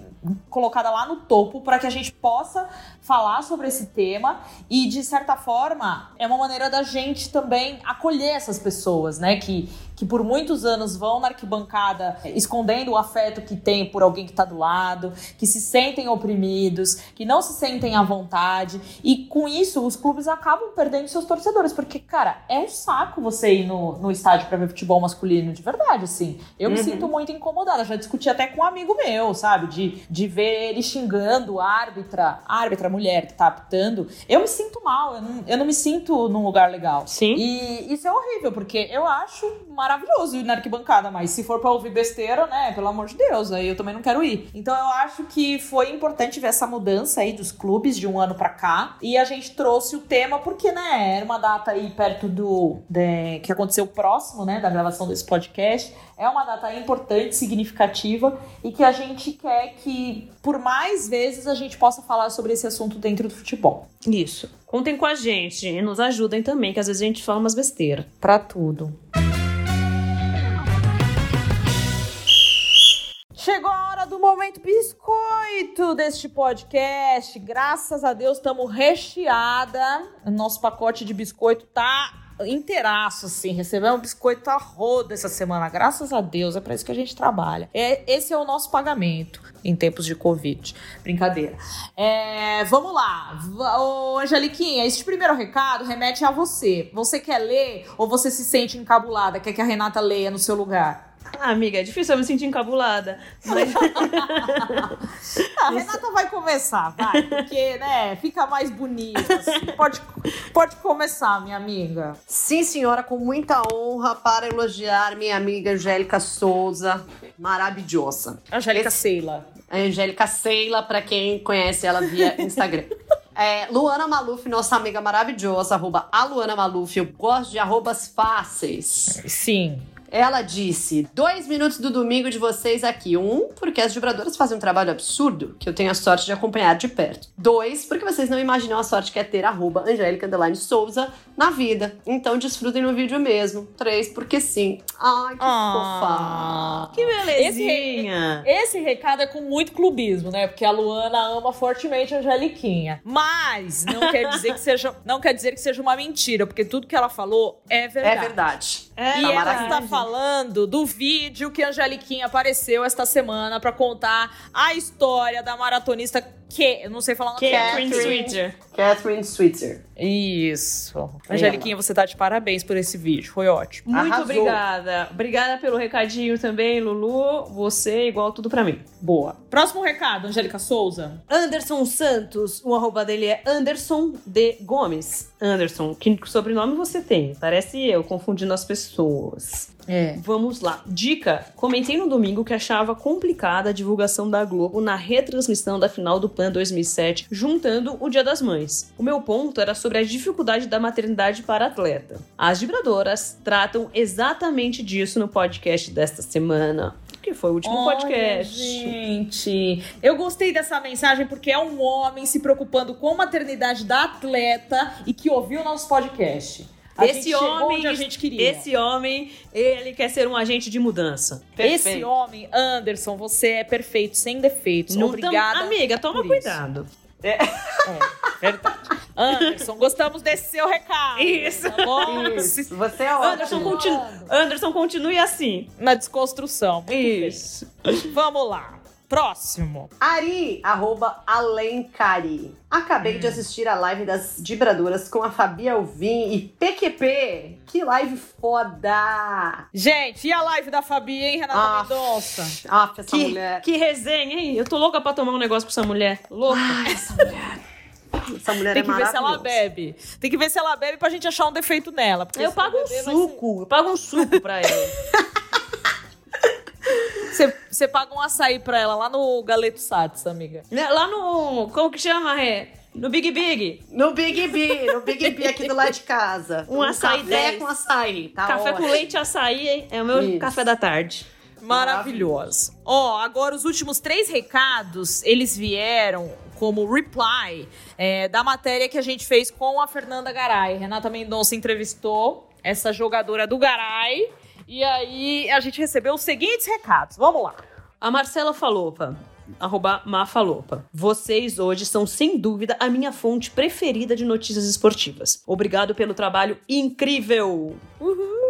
colocada lá no topo para que a gente possa falar sobre esse tema e de certa forma é uma maneira da gente também acolher essas pessoas, né, que que por muitos anos vão na arquibancada escondendo o afeto que tem por alguém que está do lado, que se sentem oprimidos, que não se sentem à vontade. E com isso, os clubes acabam perdendo seus torcedores. Porque, cara, é um saco você ir no, no estádio para ver futebol masculino, de verdade, assim. Eu uhum. me sinto muito incomodada. Já discuti até com um amigo meu, sabe? De, de ver ele xingando a árbitra, a árbitra mulher que tá apitando. Eu me sinto mal, eu não, eu não me sinto num lugar legal. Sim. E isso é horrível, porque eu acho maravilhoso maravilhoso ir na arquibancada, mas se for pra ouvir besteira, né, pelo amor de Deus, aí eu também não quero ir. Então eu acho que foi importante ver essa mudança aí dos clubes de um ano para cá. E a gente trouxe o tema porque, né, era uma data aí perto do. De, que aconteceu próximo, né, da gravação desse podcast. É uma data importante, significativa e que a gente quer que, por mais vezes, a gente possa falar sobre esse assunto dentro do futebol. Isso. Contem com a gente e nos ajudem também, que às vezes a gente fala umas besteiras. Pra tudo. Chegou a hora do momento biscoito deste podcast. Graças a Deus estamos recheada. O nosso pacote de biscoito tá inteiraço, assim. Recebemos um biscoito a roda essa semana. Graças a Deus, é para isso que a gente trabalha. É, esse é o nosso pagamento em tempos de Covid. Brincadeira. É, vamos lá. Ô, Angeliquinha, este primeiro recado remete a você. Você quer ler ou você se sente encabulada? Quer que a Renata leia no seu lugar? Ah, amiga, é difícil eu me sentir encabulada. Mas... a Renata vai começar, vai, porque, né, fica mais bonita. Assim. Pode, pode começar, minha amiga. Sim, senhora, com muita honra para elogiar minha amiga Angélica Souza, maravilhosa. Angélica Esse... Seila. Angélica Seila, para quem conhece ela via Instagram. É, Luana Maluf, nossa amiga maravilhosa, arroba a Luana Maluf. Eu gosto de arrobas fáceis. Sim. Ela disse: dois minutos do domingo de vocês aqui. Um, porque as vibradoras fazem um trabalho absurdo que eu tenho a sorte de acompanhar de perto. Dois, porque vocês não imaginam a sorte que é ter arroba Angélica Underline Souza na vida. Então desfrutem no vídeo mesmo. Três, porque sim. Ai, que fofa. Que Esse, belezinha. re- esse recado é com muito clubismo, né? Porque a Luana ama fortemente a Angeliquinha. Mas não quer dizer que seja, não quer dizer que seja uma mentira, porque tudo que ela falou é verdade. É verdade. e tá ela está falando do vídeo que a Angeliquinha apareceu esta semana pra contar a história da maratonista que, eu não sei falar o nome Catherine. Switzer. Catherine Switzer. Isso. Angeliquinha, você tá de parabéns por esse vídeo. Foi ótimo. Muito Arrasou. obrigada. Obrigada pelo recadinho também, Lulu. Você igual tudo pra mim. Boa. Próximo recado, Angélica Souza. Anderson Santos, o arroba dele é Anderson de Gomes. Anderson, que sobrenome você tem? Parece eu, confundindo as pessoas. É. Vamos lá. Dica: comentei no domingo que achava complicada a divulgação da Globo na retransmissão da final do PAN 2007, juntando o Dia das Mães. O meu ponto era sobre a dificuldade da maternidade para atleta. As vibradoras tratam exatamente disso no podcast desta semana. Que foi o último Olha, podcast. Gente, eu gostei dessa mensagem porque é um homem se preocupando com a maternidade da atleta e que ouviu nosso podcast. A esse homem, a gente queria. esse homem, ele quer ser um agente de mudança. Esse homem, Anderson, você é perfeito, sem defeitos. Não Obrigada. tam- amiga, toma cuidado. É, verdade. Anderson, gostamos desse seu recado. Isso. Tá bom? Isso. Você é Anderson, ótimo. continu Anderson, continue assim. Na desconstrução. Muito bem. Isso. Vamos lá. Próximo. Ari, arroba Alencari. Acabei Hum. de assistir a live das Vibradoras com a Fabi Alvim e PQP. Que live foda! Gente, e a live da Fabi, hein, Renata Ah, Mendonça? Ah, essa Que, mulher. que resenha, hein? Eu tô louca pra tomar um negócio com essa mulher. Louca. Essa mulher Tem é que ver se ela bebe. Tem que ver se ela bebe pra gente achar um defeito nela. eu pago um suco. Eu pago um suco pra ela. Você, paga um açaí pra ela lá no Galeto Sats, amiga. Né, Lá no. Como que chama? É? No Big Big. No Big B, no Big B aqui do lado de casa. Um açaí café 10. com açaí. Tá café com ótimo. leite e açaí hein? é o meu Isso. café da tarde. Maravilhosa. Ó, agora os últimos três recados, eles vieram como reply é, da matéria que a gente fez com a Fernanda Garay. Renata Mendonça entrevistou essa jogadora do Garay. E aí a gente recebeu os seguintes recados. Vamos lá. A Marcela Falopa. Arroba Mafalopa. Vocês hoje são, sem dúvida, a minha fonte preferida de notícias esportivas. Obrigado pelo trabalho incrível.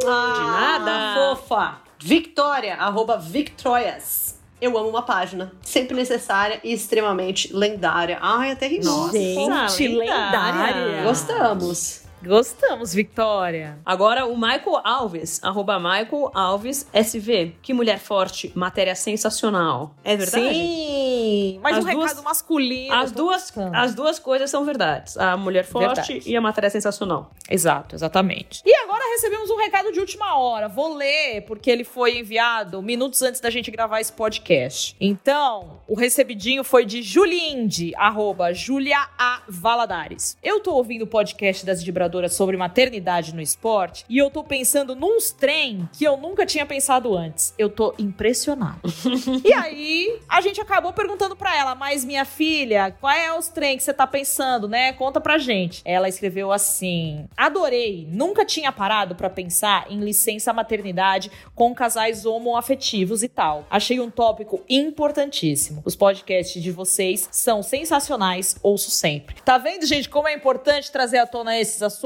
Ah, De nada. Fofa. Victoria, arroba Victorias. Eu amo uma página. Sempre necessária e extremamente lendária. Ai, até ri. Nossa, Gente, lendária. lendária. Gostamos. Gostamos, Victoria. Agora o Michael Alves, arroba Michael Alves SV. Que mulher forte, matéria sensacional. É verdade? Sim, mas As um recado duas- masculino. As duas, buscando. as duas coisas são verdades. A mulher forte Verdade. e a matéria sensacional. Exato, exatamente. E agora recebemos um recado de última hora. Vou ler, porque ele foi enviado minutos antes da gente gravar esse podcast. Então, o recebidinho foi de Julinde, arroba Julia A. Valadares. Eu tô ouvindo o podcast das vibradoras sobre maternidade no esporte e eu tô pensando nos trem que eu nunca tinha pensado antes. Eu tô impressionado. e aí, a gente acabou perguntando pra ela, mas minha filha, qual é os trem que você tá pensando, né? Conta pra gente. Ela escreveu assim: Adorei, nunca tinha parado pra pensar em licença maternidade com casais homoafetivos e tal. Achei um tópico importantíssimo. Os podcasts de vocês são sensacionais, ouço sempre. Tá vendo, gente, como é importante trazer à tona esses assuntos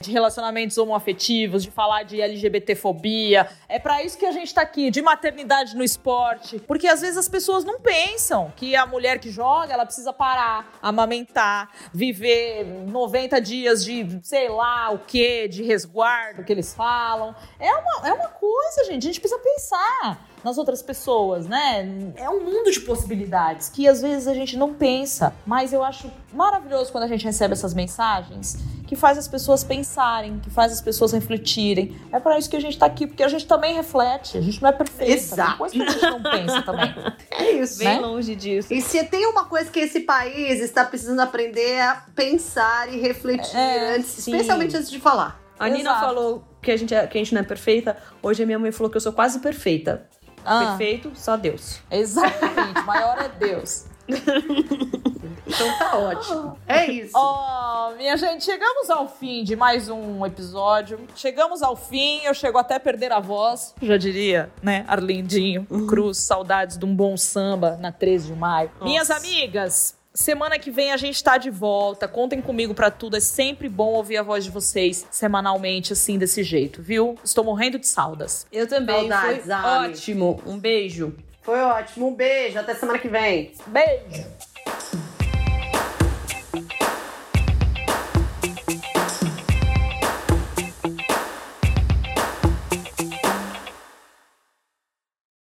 de relacionamentos homoafetivos, de falar de LGBTfobia? É pra isso que a gente tá aqui, de maternidade no esporte. Porque às vezes as pessoas não pensam que a mulher que joga, ela precisa parar, amamentar, viver 90 dias de sei lá o que, de resguardo que eles falam. É uma, é uma coisa, gente. A gente precisa pensar nas outras pessoas, né? É um mundo de possibilidades que às vezes a gente não pensa, mas eu acho maravilhoso quando a gente recebe essas mensagens que faz as pessoas pensarem, que faz as pessoas refletirem. É para isso que a gente tá aqui, porque a gente também reflete, a gente não é perfeito. Exato. Tem coisa que a gente não pensa também. É isso. Bem Né? longe disso. E se tem uma coisa que esse país está precisando aprender é a pensar e refletir É, antes, sim. especialmente antes de falar. A Nina Exato. falou que a gente, é- que a gente não é perfeita. Hoje a minha mãe falou que eu sou quase perfeita. Ah. Perfeito, só Deus. Exatamente, maior é Deus. Então tá ótimo. É isso. Oh, minha gente, chegamos ao fim de mais um episódio. Chegamos ao fim, eu chego até a perder a voz, já diria, né? Arlindinho, Cruz, saudades de um bom samba na 13 de maio. Nossa. Minhas amigas, semana que vem a gente tá de volta. Contem comigo pra tudo. É sempre bom ouvir a voz de vocês semanalmente, assim, desse jeito, viu? Estou morrendo de saudas. Eu também. Saudades, Foi ótimo. Um beijo. Foi ótimo. Um beijo. Até semana que vem. Beijo.